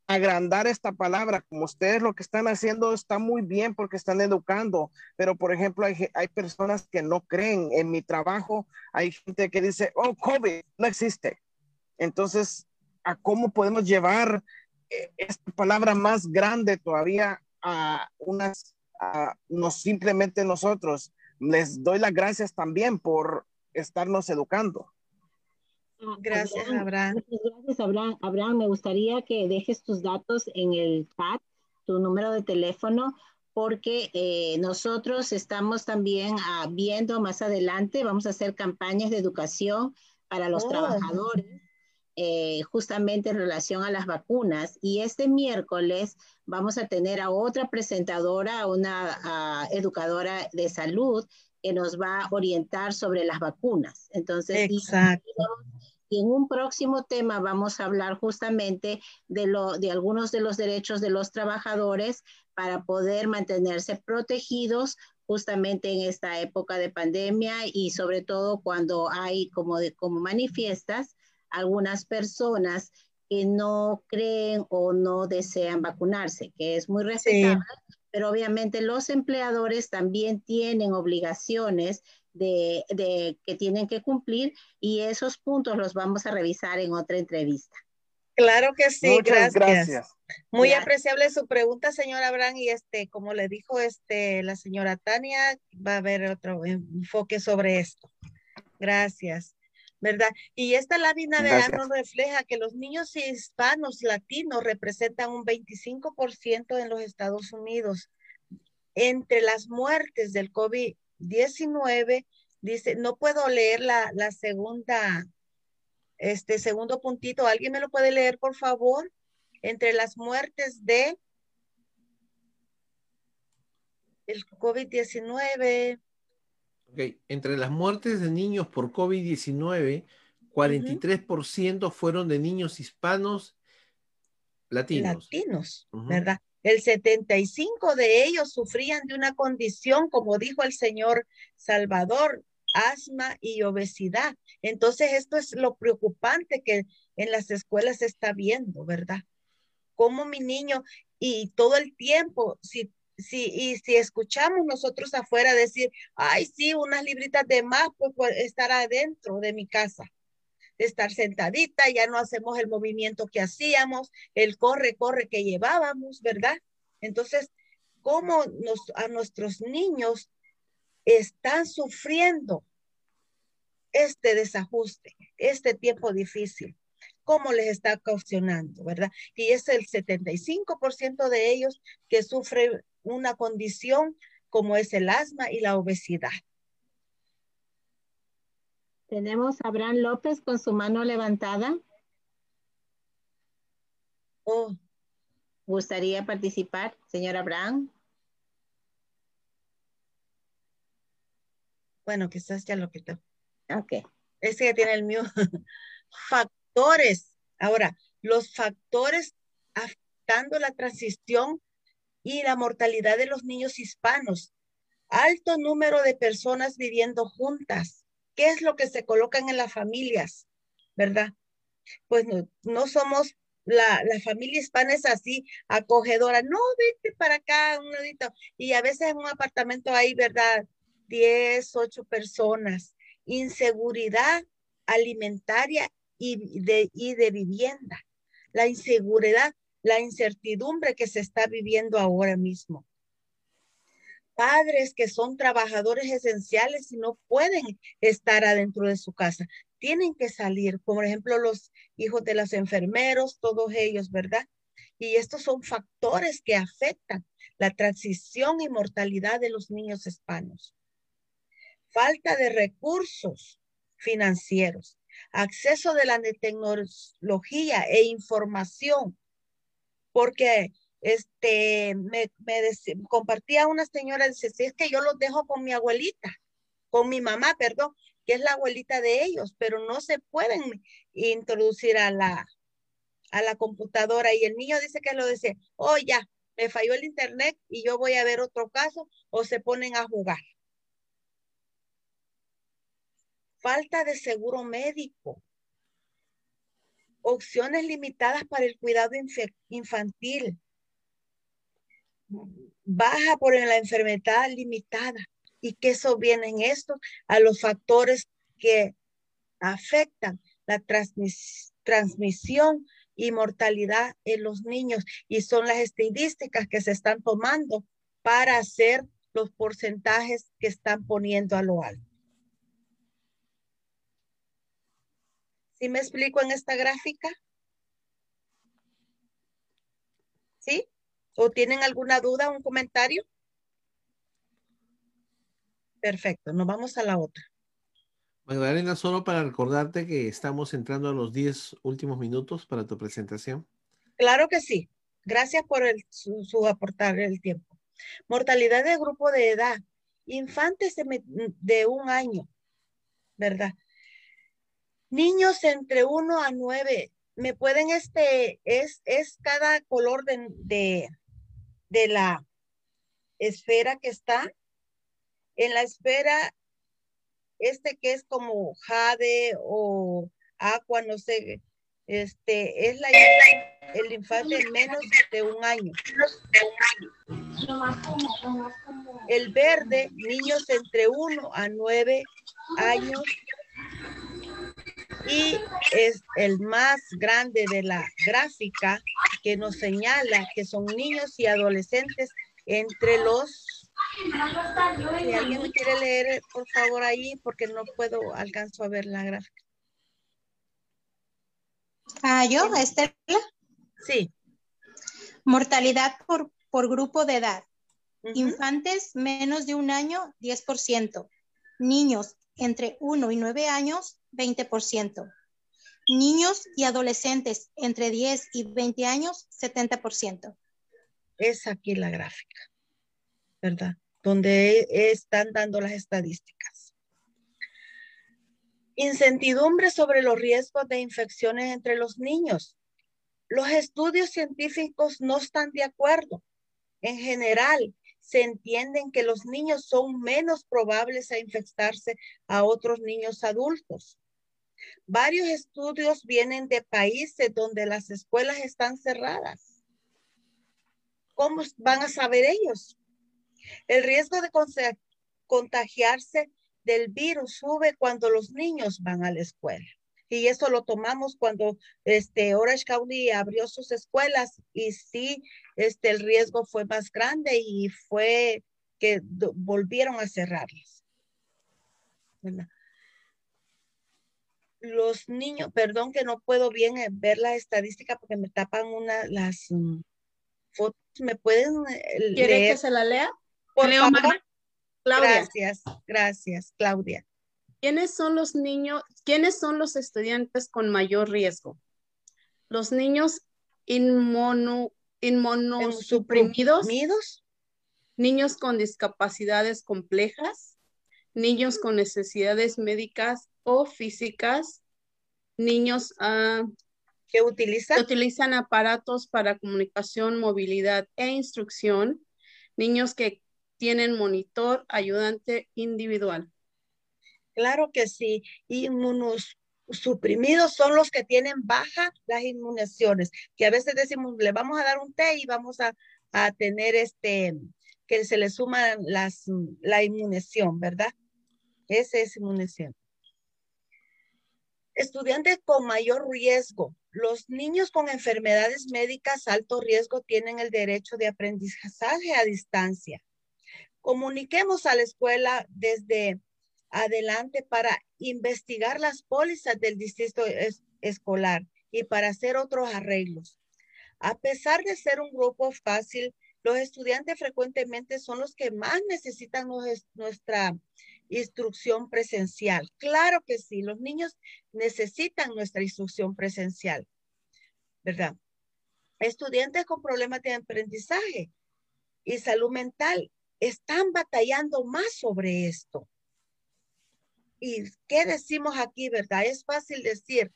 agrandar esta palabra, como ustedes lo que están haciendo está muy bien porque están educando, pero por ejemplo hay, hay personas que no creen. En mi trabajo hay gente que dice, oh, COVID no existe. Entonces, ¿a cómo podemos llevar eh, esta palabra más grande todavía a unas, a, no simplemente nosotros? Les doy las gracias también por estarnos educando. Ah, gracias, Abraham. Gracias, Abraham. Abraham, me gustaría que dejes tus datos en el chat, tu número de teléfono, porque eh, nosotros estamos también ah, viendo más adelante, vamos a hacer campañas de educación para los oh. trabajadores, eh, justamente en relación a las vacunas. Y este miércoles vamos a tener a otra presentadora, una educadora de salud, que nos va a orientar sobre las vacunas. Entonces, Exacto. Y en un próximo tema vamos a hablar justamente de, lo, de algunos de los derechos de los trabajadores para poder mantenerse protegidos justamente en esta época de pandemia y sobre todo cuando hay, como, de, como manifiestas, algunas personas que no creen o no desean vacunarse, que es muy respetable, pero obviamente los empleadores también tienen obligaciones de, de, que tienen que cumplir y esos puntos los vamos a revisar en otra entrevista. Claro que sí, gracias. Muy apreciable su pregunta, señora Abraham, y este, como le dijo este, la señora Tania, va a haber otro enfoque sobre esto. Gracias. ¿Verdad? Y esta lámina de nos refleja que los niños hispanos latinos representan un 25% en los Estados Unidos. Entre las muertes del COVID-19, dice, no puedo leer la, la segunda, este segundo puntito. ¿Alguien me lo puede leer, por favor? Entre las muertes de el COVID-19. Entre las muertes de niños por COVID-19, 43% fueron de niños hispanos latinos. Latinos, ¿verdad? El 75 de ellos sufrían de una condición, como dijo el señor Salvador, asma y obesidad. Entonces, esto es lo preocupante que en las escuelas se está viendo, ¿verdad? Como mi niño y todo el tiempo, si, si, y si escuchamos nosotros afuera decir, ay, sí, unas libritas de más, pues, pues estar adentro de mi casa estar sentadita, ya no hacemos el movimiento que hacíamos, el corre, corre que llevábamos, ¿verdad? Entonces, ¿cómo nos, a nuestros niños están sufriendo este desajuste, este tiempo difícil. ¿Cómo les está ocasionando, verdad? Y es el 75% de ellos que sufren una condición como es el asma y la obesidad. Tenemos a Abraham López con su mano levantada. Oh. ¿Gustaría participar, señora Abraham? Bueno, quizás ya lo quitó. Ok. Ese que tiene el mío. factores. Ahora, los factores afectando la transición y la mortalidad de los niños hispanos. Alto número de personas viviendo juntas. ¿Qué es lo que se colocan en las familias? ¿Verdad? Pues no, no somos, la, la, familia hispana es así, acogedora. No, vete para acá, un ladito. Y a veces en un apartamento hay, ¿verdad? 10, 8 personas, inseguridad alimentaria y de, y de vivienda, la inseguridad, la incertidumbre que se está viviendo ahora mismo. Padres que son trabajadores esenciales y no pueden estar adentro de su casa, tienen que salir, por ejemplo, los hijos de los enfermeros, todos ellos, ¿verdad? Y estos son factores que afectan la transición y mortalidad de los niños hispanos falta de recursos financieros, acceso de la tecnología e información, porque este, me, compartía una señora, dice, si es que yo los dejo con mi abuelita, con mi mamá, perdón, que es la abuelita de ellos, pero no se pueden introducir a la, a la computadora y el niño dice que lo dice, oh ya, me falló el internet y yo voy a ver otro caso o se ponen a jugar. falta de seguro médico. Opciones limitadas para el cuidado infantil, baja por la enfermedad limitada. Y que eso viene en esto a los factores que afectan la transmisión y mortalidad en los niños. Y son las estadísticas que se están tomando para hacer los porcentajes que están poniendo a lo alto. ¿Sí me explico en esta gráfica? ¿Sí? ¿O tienen alguna duda, un comentario? Perfecto, nos vamos a la otra. Magdalena, solo para recordarte que estamos entrando a los 10 últimos minutos para tu presentación. Claro que sí. Gracias por su, aportar el tiempo. Mortalidad de grupo de edad. Infantes de, de un año, ¿verdad? Niños entre 1 a 9, me pueden, este, es, es cada color de, de, de la esfera que está. En la esfera, este que es como jade o agua, no sé, este, es la el infante menos de un año. El verde, niños entre 1 a 9 años y es el más grande de la gráfica que nos señala que son niños y adolescentes entre los... Si alguien me quiere leer, por favor, ahí, porque no puedo, alcanzo a ver la gráfica. Ah, ¿yo, Estela? Sí. Mortalidad por, por grupo de edad. Infantes menos de un año, 10%. Niños entre 1 y 9 años, 20%. Niños y adolescentes entre 10 y 20 años, 70%. Es aquí la gráfica, ¿verdad? Donde están dando las estadísticas. Incertidumbre sobre los riesgos de infecciones entre los niños. Los estudios científicos no están de acuerdo. En general, se entienden que los niños son menos probables a infectarse a otros niños adultos. Varios estudios vienen de países donde las escuelas están cerradas. ¿Cómo van a saber ellos? El riesgo de contagiarse del virus sube cuando los niños van a la escuela y eso lo tomamos cuando este Orange County abrió sus escuelas y sí, este el riesgo fue más grande y fue que volvieron a cerrarlas. Los niños, perdón que no puedo bien eh, ver la estadística porque me tapan una las mm, fotos. ¿Me pueden eh, ¿Quiere que se la lea? Por favor. Claudia. Gracias, gracias, Claudia. ¿Quiénes son los niños, quiénes son los estudiantes con mayor riesgo? Los niños inmono, inmunosuprimidos, niños con discapacidades complejas, niños con necesidades médicas o físicas, niños ah, que utilizan? utilizan aparatos para comunicación, movilidad e instrucción, niños que tienen monitor ayudante individual. Claro que sí. Inmunosuprimidos son los que tienen baja las inmunizaciones, que a veces decimos, le vamos a dar un té y vamos a, tener este, que se le suma las, la inmunización, ¿verdad? Esa es inmunización. Estudiantes con mayor riesgo. Los niños con enfermedades médicas alto riesgo tienen el derecho de aprendizaje a distancia. Comuniquemos a la escuela desde adelante para investigar las pólizas del distrito escolar y para hacer otros arreglos. A pesar de ser un grupo fácil, los estudiantes frecuentemente son los que más necesitan nuestra instrucción presencial. Claro que sí, los niños necesitan nuestra instrucción presencial, ¿verdad? Estudiantes con problemas de aprendizaje y salud mental están batallando más sobre esto. ¿Y qué decimos aquí, verdad? Es fácil decir,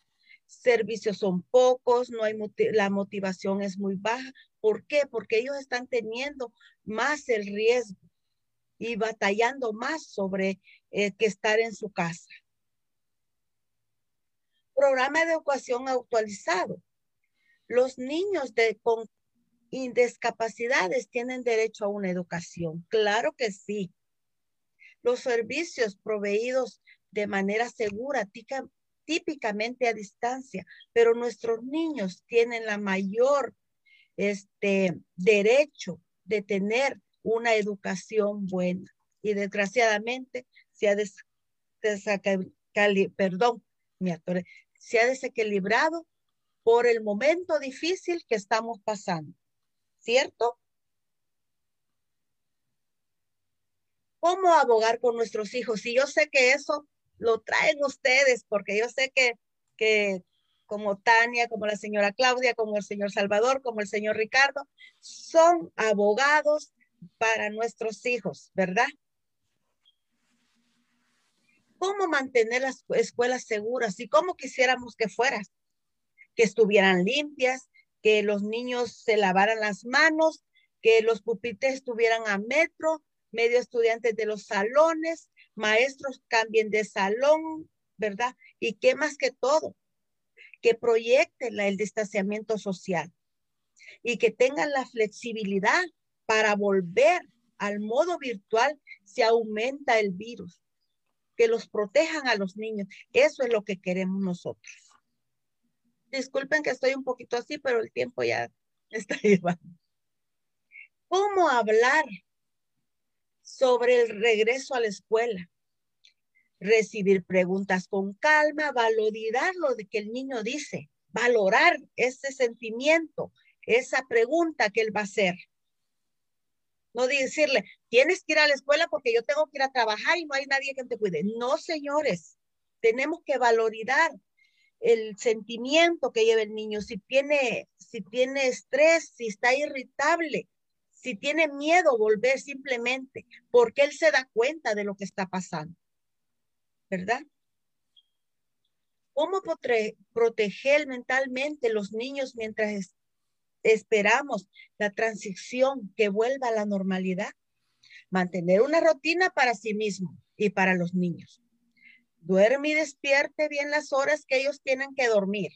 servicios son pocos, no hay la motivación es muy baja. ¿Por qué? Porque ellos están teniendo más el riesgo y batallando más sobre eh, que estar en su casa. programa de educación actualizado. Los niños de, con discapacidades tienen derecho a una educación. Claro que sí. Los servicios proveídos de manera segura, típicamente a distancia, pero nuestros niños tienen la mayor este, derecho de tener una educación buena. Y desgraciadamente se ha, ha desequilibrado por el momento difícil que estamos pasando. ¿Cierto? ¿Cómo abogar con nuestros hijos? Y yo sé que eso lo traen ustedes, porque yo sé que, que como Tania, como la señora Claudia, como el señor Salvador, como el señor Ricardo, son abogados para nuestros hijos, ¿verdad? ¿Cómo mantener las escuelas seguras y cómo quisiéramos que fueran? Que estuvieran limpias, que los niños se lavaran las manos, que los pupitres estuvieran a metro, medio estudiantes de los salones, maestros cambien de salón, ¿verdad? Y qué más que todo, que proyecten el distanciamiento social y que tengan la flexibilidad para volver al modo virtual si aumenta el virus, que los protejan a los niños. Eso es lo que queremos nosotros. Disculpen que estoy un poquito así, pero el tiempo ya está llevando. ¿Cómo hablar sobre el regreso a la escuela. Recibir preguntas con calma, valorar lo que el niño dice, valorar ese sentimiento, esa pregunta que él va a hacer. No decirle, tienes que ir a la escuela porque yo tengo que ir a trabajar y no hay nadie que te cuide. No, señores, tenemos que valorar el sentimiento que lleva el niño, si tiene, si tiene estrés, si está irritable, si tiene miedo volver simplemente porque él se da cuenta de lo que está pasando. ¿Verdad? ¿Cómo proteger mentalmente los niños mientras esperamos la transición que vuelva a la normalidad? Mantener una rutina para sí mismo y para los niños. Duerme y despierte bien las horas que ellos tienen que dormir,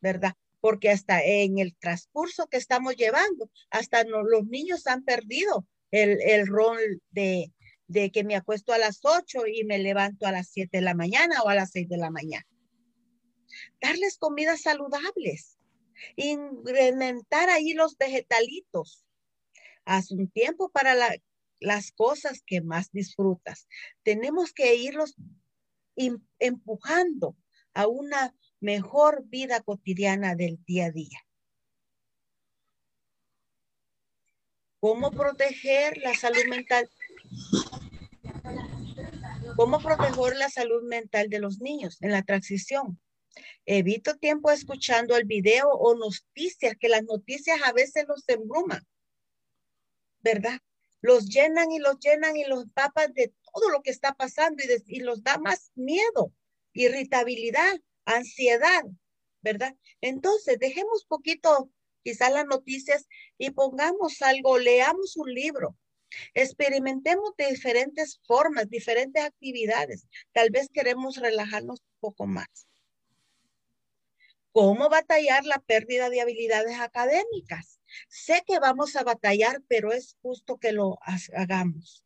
¿verdad? porque hasta en el transcurso que estamos llevando, hasta los niños han perdido el, rol de, de que me acuesto a las 8 y me levanto a las 7 de la mañana o a las 6 de la mañana. Darles comidas saludables, incrementar ahí los vegetalitos. Haz un tiempo para las cosas que más disfrutas. Tenemos que irlos empujando a una mejor vida cotidiana del día a día. ¿Cómo proteger la salud mental? ¿Cómo proteger la salud mental de los niños en la transición? Evito tiempo escuchando el video o noticias, que las noticias a veces los embruman, ¿verdad? Los llenan y los llenan y los papas de todo lo que está pasando y, y los da más miedo, irritabilidad ansiedad, ¿verdad? Entonces, dejemos poquito quizás las noticias y pongamos algo, leamos un libro, experimentemos de diferentes formas, diferentes actividades. Tal vez queremos relajarnos un poco más. ¿Cómo batallar la pérdida de habilidades académicas? Sé que vamos a batallar, pero es justo que lo hagamos.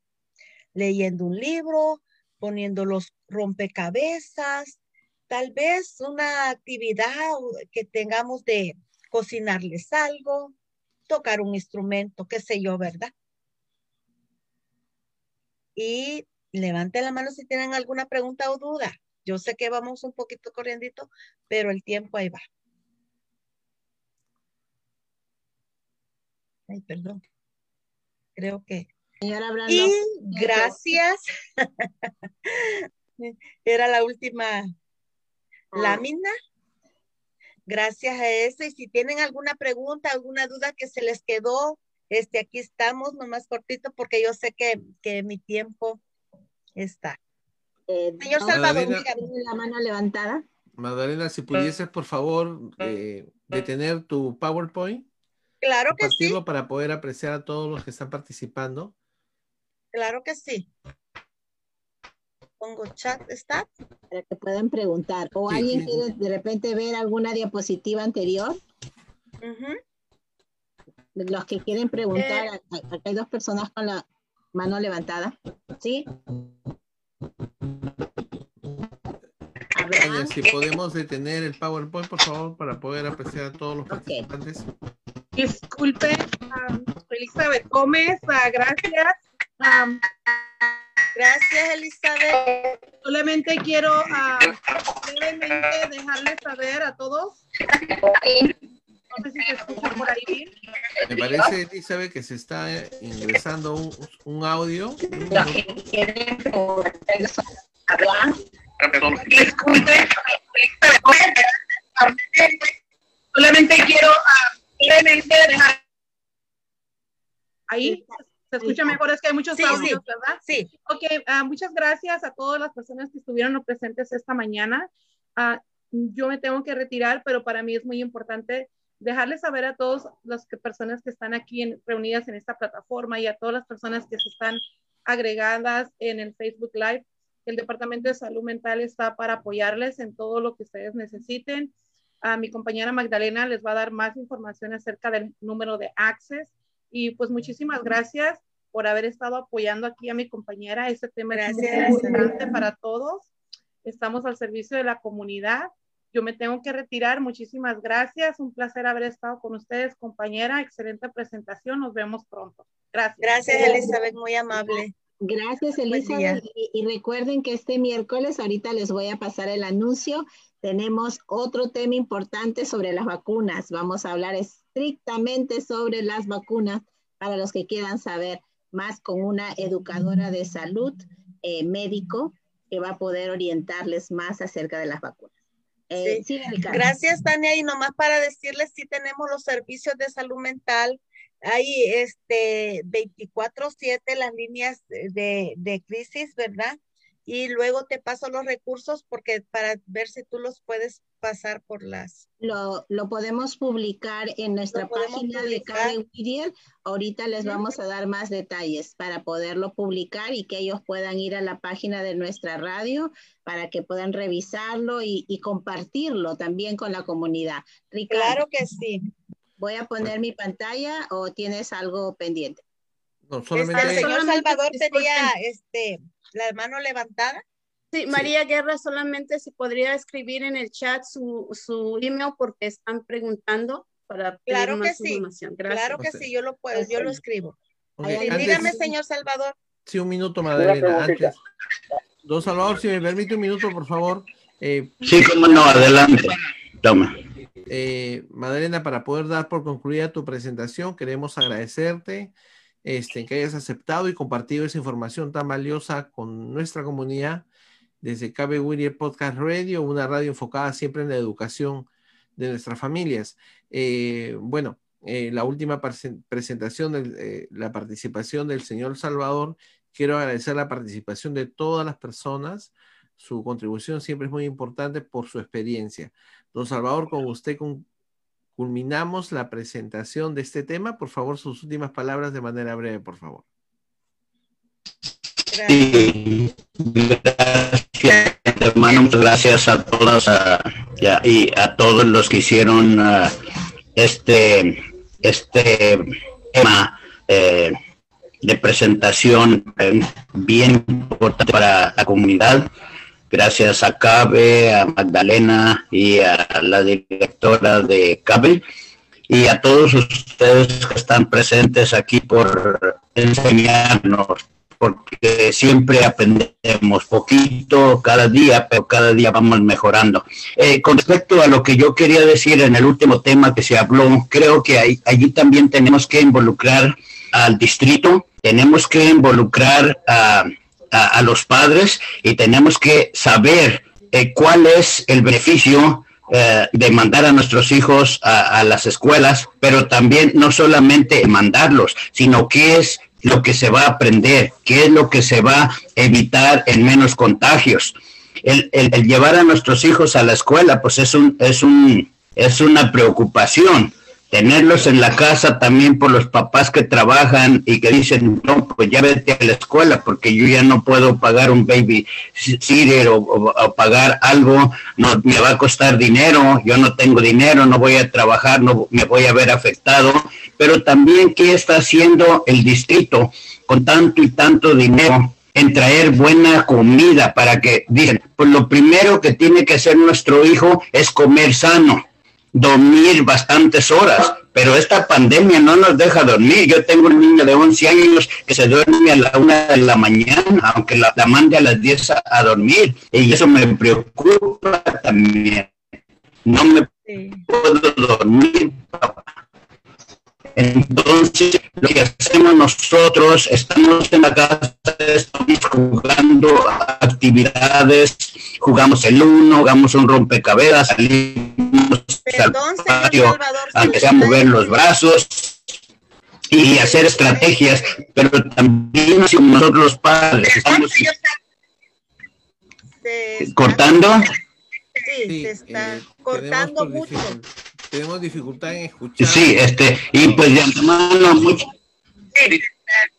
Leyendo un libro, poniendo los rompecabezas, tal vez una actividad que tengamos de cocinarles algo, tocar un instrumento, qué sé yo, ¿verdad? Y levante la mano si tienen alguna pregunta o duda. Yo sé que vamos un poquito corriendo, pero el tiempo ahí va. Ay, perdón. Creo que. y gracias. Era la última lámina. Gracias a eso. Y si tienen alguna pregunta, alguna duda que se les quedó, este, aquí estamos, nomás cortito, porque yo sé que, que mi tiempo está. Eh, Señor Salvador, la mano levantada. Magdalena, si pudieses, por favor, eh, detener tu PowerPoint. Claro que sí. Para poder apreciar a todos los que están participando. Claro que sí. pongo chat, ¿está? Para que puedan preguntar. ¿O alguien quiere de repente ver alguna diapositiva anterior? Los que quieren preguntar, eh. acá hay dos personas con la mano levantada. ¿Sí? Si podemos detener el PowerPoint, por favor, para poder apreciar a todos los participantes. Disculpe, um, Elizabeth Gómez, uh, gracias. Um, gracias, Elizabeth. Solamente quiero uh, brevemente dejarles saber a todos. No sé si se escucha por ahí. Me parece, Elizabeth, que se está ingresando un, un audio. Disculpe, solamente quiero brevemente dejar. Ahí se escucha mejor, es que hay muchos audios, ¿verdad? Sí. Ok, uh, muchas gracias a todas las personas que estuvieron presentes esta mañana. Uh, yo me tengo que retirar, pero para mí es muy importante dejarles saber a todas las que, personas que están aquí en, reunidas en esta plataforma y a todas las personas que se están agregadas en el Facebook Live el Departamento de Salud Mental está para apoyarles en todo lo que ustedes necesiten. A mi compañera Magdalena les va a dar más información acerca del número de Access. Y pues muchísimas gracias por haber estado apoyando aquí a mi compañera. Este tema es muy importante para todos. Estamos al servicio de la comunidad. Yo me tengo que retirar. Muchísimas gracias. Un placer haber estado con ustedes, compañera. Excelente presentación. Nos vemos pronto. Gracias. Gracias, Elizabeth. Muy amable. Gracias, Elizabeth. Y, recuerden que este miércoles, ahorita les voy a pasar el anuncio, tenemos otro tema importante sobre las vacunas. Vamos a hablar estrictamente sobre las vacunas para los que quieran saber más con una educadora de salud eh, médico que va a poder orientarles más acerca de las vacunas. Eh, Gracias, Tania. Y nomás para decirles, si tenemos los servicios de salud mental hay este 24/7 las líneas de, de, crisis, ¿verdad? Y luego te paso los recursos porque para ver si tú los puedes pasar por las... Lo, lo podemos publicar en nuestra página de Whittier. Ahorita les vamos a dar más detalles para poderlo publicar y que ellos puedan ir a la página de nuestra radio para que puedan revisarlo y, y compartirlo también con la comunidad. Claro que sí. ¿Voy a poner mi pantalla o tienes algo pendiente? No, solamente... el señor Salvador tenía este, la mano levantada. Sí, María Guerra, solamente se podría escribir en el chat su, su email porque están preguntando para pedir claro más que información. Gracias. Claro que sí, yo lo puedo, yo lo escribo. dígame, señor Salvador. Sí, un minuto, Madalena, antes. Don Salvador, si me permite un minuto, por favor. Eh, sí, cómo no, adelante. Toma. Eh, Madalena, para poder dar por concluida tu presentación, queremos agradecerte este, que hayas aceptado y compartido esa información tan valiosa con nuestra comunidad desde KB Whittier Podcast Radio, una radio enfocada siempre en la educación de nuestras familias. Eh, bueno, eh, la última presentación, de, la participación del señor Salvador, quiero agradecer la participación de todas las personas. Su contribución siempre es muy importante por su experiencia. Don Salvador, con usted culminamos la presentación de este tema. Por favor, sus últimas palabras de manera breve, por favor. Sí, gracias, hermano. Gracias a todas y a todos los que hicieron ah, este, este tema eh, de presentación eh, bien importante para la comunidad gracias a Cabe, a Magdalena y a la directora de Cabe y a todos ustedes que están presentes aquí por enseñarnos, porque siempre aprendemos poquito cada día, pero cada día vamos mejorando. Eh, con respecto a lo que yo quería decir en el último tema que se habló, creo que allí también tenemos que involucrar al distrito, tenemos que involucrar a a, los padres y tenemos que saber eh, cuál es el beneficio eh, de mandar a nuestros hijos a, las escuelas, pero también no solamente mandarlos, sino qué es lo que se va a aprender, qué es lo que se va a evitar en menos contagios. El, llevar a nuestros hijos a la escuela, pues es un, es un, es una preocupación, tenerlos en la casa también por los papás que trabajan y que dicen, no, pues ya vete a la escuela porque yo ya no puedo pagar un baby sitter o, pagar algo, no me va a costar dinero, yo no tengo dinero, no voy a trabajar, no me voy a ver afectado, pero también qué está haciendo el distrito con tanto y tanto dinero en traer buena comida para que dicen, pues lo primero que tiene que hacer nuestro hijo es comer sano dormir bastantes horas, pero esta pandemia no nos deja dormir. Yo tengo un niño de 11 años que se duerme a la una de la mañana, aunque la, mande a las 10 a, dormir, y eso me preocupa también. No me puedo dormir, Entonces, lo que hacemos nosotros, estamos en la casa, estamos jugando actividades, jugamos el uno, jugamos un rompecabezas, salimos Perdón, patio, aunque sea mover los brazos y hacer estrategias, pero también nosotros los padres estamos cortando. Sí, se está eh, cortando mucho. Tenemos dificultad en escuchar. Sí, este, y pues de antemano mucho.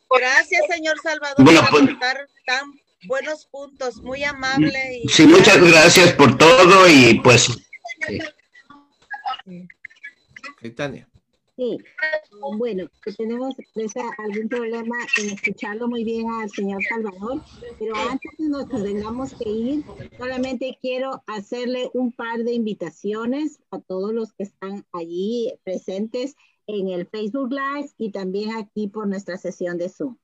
Gracias, señor Salvador, bueno, por pues, tan buenos puntos, muy amable. Y sí, muchas gracias por todo y pues Tania. Sí, bueno, tenemos algún problema en escucharlo muy bien al señor Salvador, pero antes de nos tengamos que ir, solamente quiero hacerle un par de invitaciones a todos los que están allí presentes en el Facebook Live y también aquí por nuestra sesión de Zoom.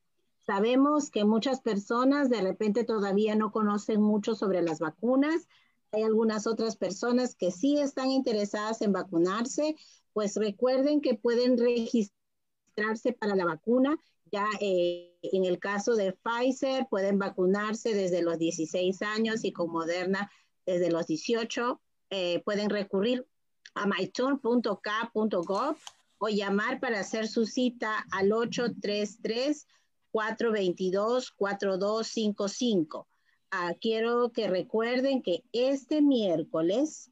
Sabemos que muchas personas de repente todavía no conocen mucho sobre las vacunas, hay algunas otras personas que sí están interesadas en vacunarse, pues recuerden que pueden registrarse para la vacuna. Ya eh, en el caso de Pfizer pueden vacunarse desde los 16 años y con Moderna desde los 18. Eh, pueden recurrir a myturn.k.gov o llamar para hacer su cita al 833 422 4255 Ah, quiero que recuerden que este miércoles,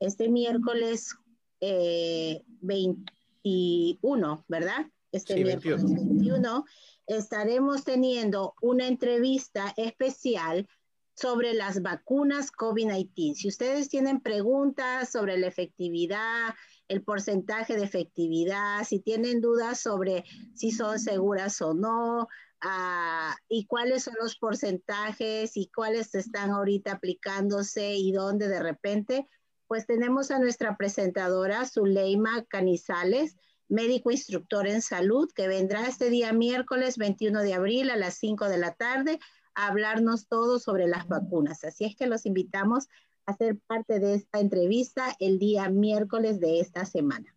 este miércoles 21, eh, ¿verdad? Este miércoles 21, estaremos teniendo una entrevista especial sobre las vacunas COVID-19. Si ustedes tienen preguntas sobre la efectividad, el porcentaje de efectividad, si tienen dudas sobre si son seguras o no, Ah, y cuáles son los porcentajes y cuáles están ahorita aplicándose y dónde de repente, pues tenemos a nuestra presentadora Zuleima Canizales, médico instructor en salud, que vendrá este día miércoles 21 de abril a las 5 de la tarde a hablarnos todo sobre las vacunas. Así es que los invitamos a ser parte de esta entrevista el día miércoles de esta semana.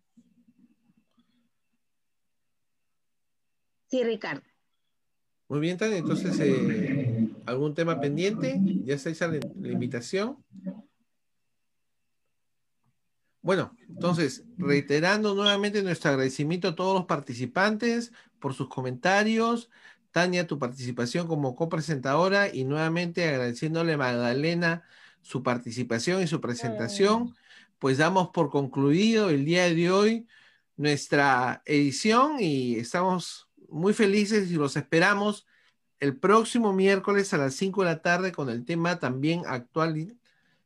Sí, Ricardo. Muy bien, Tania. Entonces, eh, ¿algún tema pendiente? ¿Ya estáis a la, invitación? Bueno, entonces, reiterando nuevamente nuestro agradecimiento a todos los participantes por sus comentarios. Tania, tu participación como copresentadora y nuevamente agradeciéndole a Magdalena su participación y su presentación. Pues damos por concluido el día de hoy nuestra edición y estamos muy felices y los esperamos el próximo miércoles a las 5 de la tarde con el tema también actual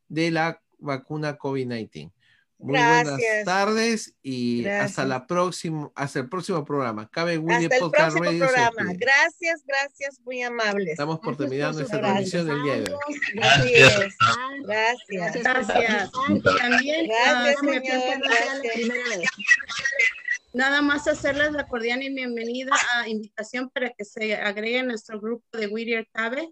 de la vacuna COVID-19. Muy buenas tardes y hasta la próxima, hasta el próximo programa. Cabe Willy Podcast Radio. Programa. Gracias, gracias, muy amables. Estamos por terminar nuestra transmisión del día de hoy. Gracias. Gracias. Gracias. También, gracias, señor. Gracias. Nada más hacerles la cordial y bienvenida a invitación para que se agregue a nuestro grupo de Whittier Cabe.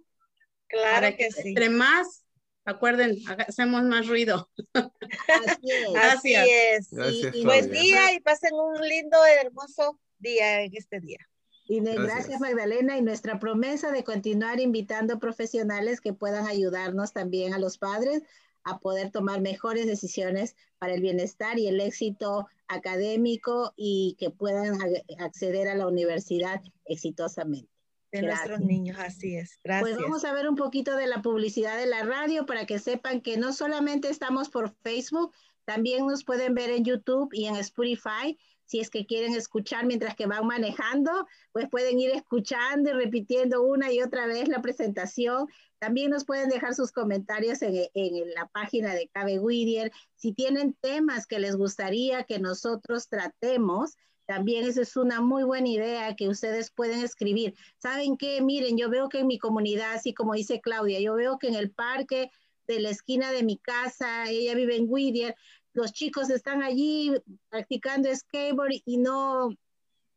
Claro que, sí. Entre más, acuerden, hacemos más ruido. Así es. Gracias. y, buen día y pasen un lindo, hermoso día en este día. Y gracias. gracias. Magdalena y nuestra promesa de continuar invitando profesionales que puedan ayudarnos también a los padres a poder tomar mejores decisiones para el bienestar y el éxito académico y que puedan acceder a la universidad exitosamente. De nuestros niños, así es. Pues Gracias. Pues vamos a ver un poquito de la publicidad de la radio para que sepan que no solamente estamos por Facebook, también nos pueden ver en YouTube y en Spotify. si es que quieren escuchar mientras que van manejando, pues pueden ir escuchando y repitiendo una y otra vez la presentación. También nos pueden dejar sus comentarios en, la página de Cabe Whittier. Si tienen temas que les gustaría que nosotros tratemos, también esa es una muy buena idea que ustedes pueden escribir. ¿Saben qué? Miren, yo veo que en mi comunidad, así como dice Claudia, yo veo que en el parque de la esquina de mi casa, ella vive en Whittier, los chicos están allí practicando skateboard y no,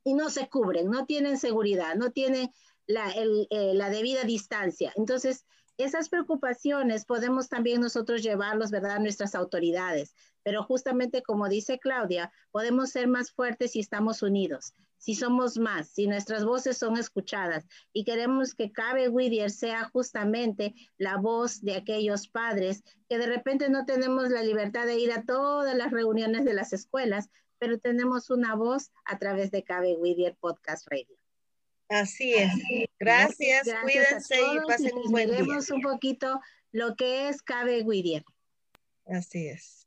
y no se cubren, no tienen seguridad, no tienen la, eh, la debida distancia. Entonces, esas preocupaciones podemos también nosotros llevarlos, ¿verdad?, a nuestras autoridades. Pero justamente como dice Claudia, podemos ser más fuertes si estamos unidos, si somos más, si nuestras voces son escuchadas y queremos que Cabe Whittier sea justamente la voz de aquellos padres que de repente no tenemos la libertad de ir a todas las reuniones de las escuelas, pero tenemos una voz a través de Cabe Whittier Podcast Radio. Así es. Gracias, cuídense y pasen un buen día. un poquito lo que es Cabe Whittier. Así es.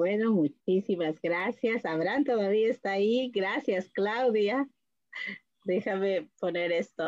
Bueno, muchísimas gracias. Abraham todavía está ahí. Gracias, Claudia. Déjame poner esto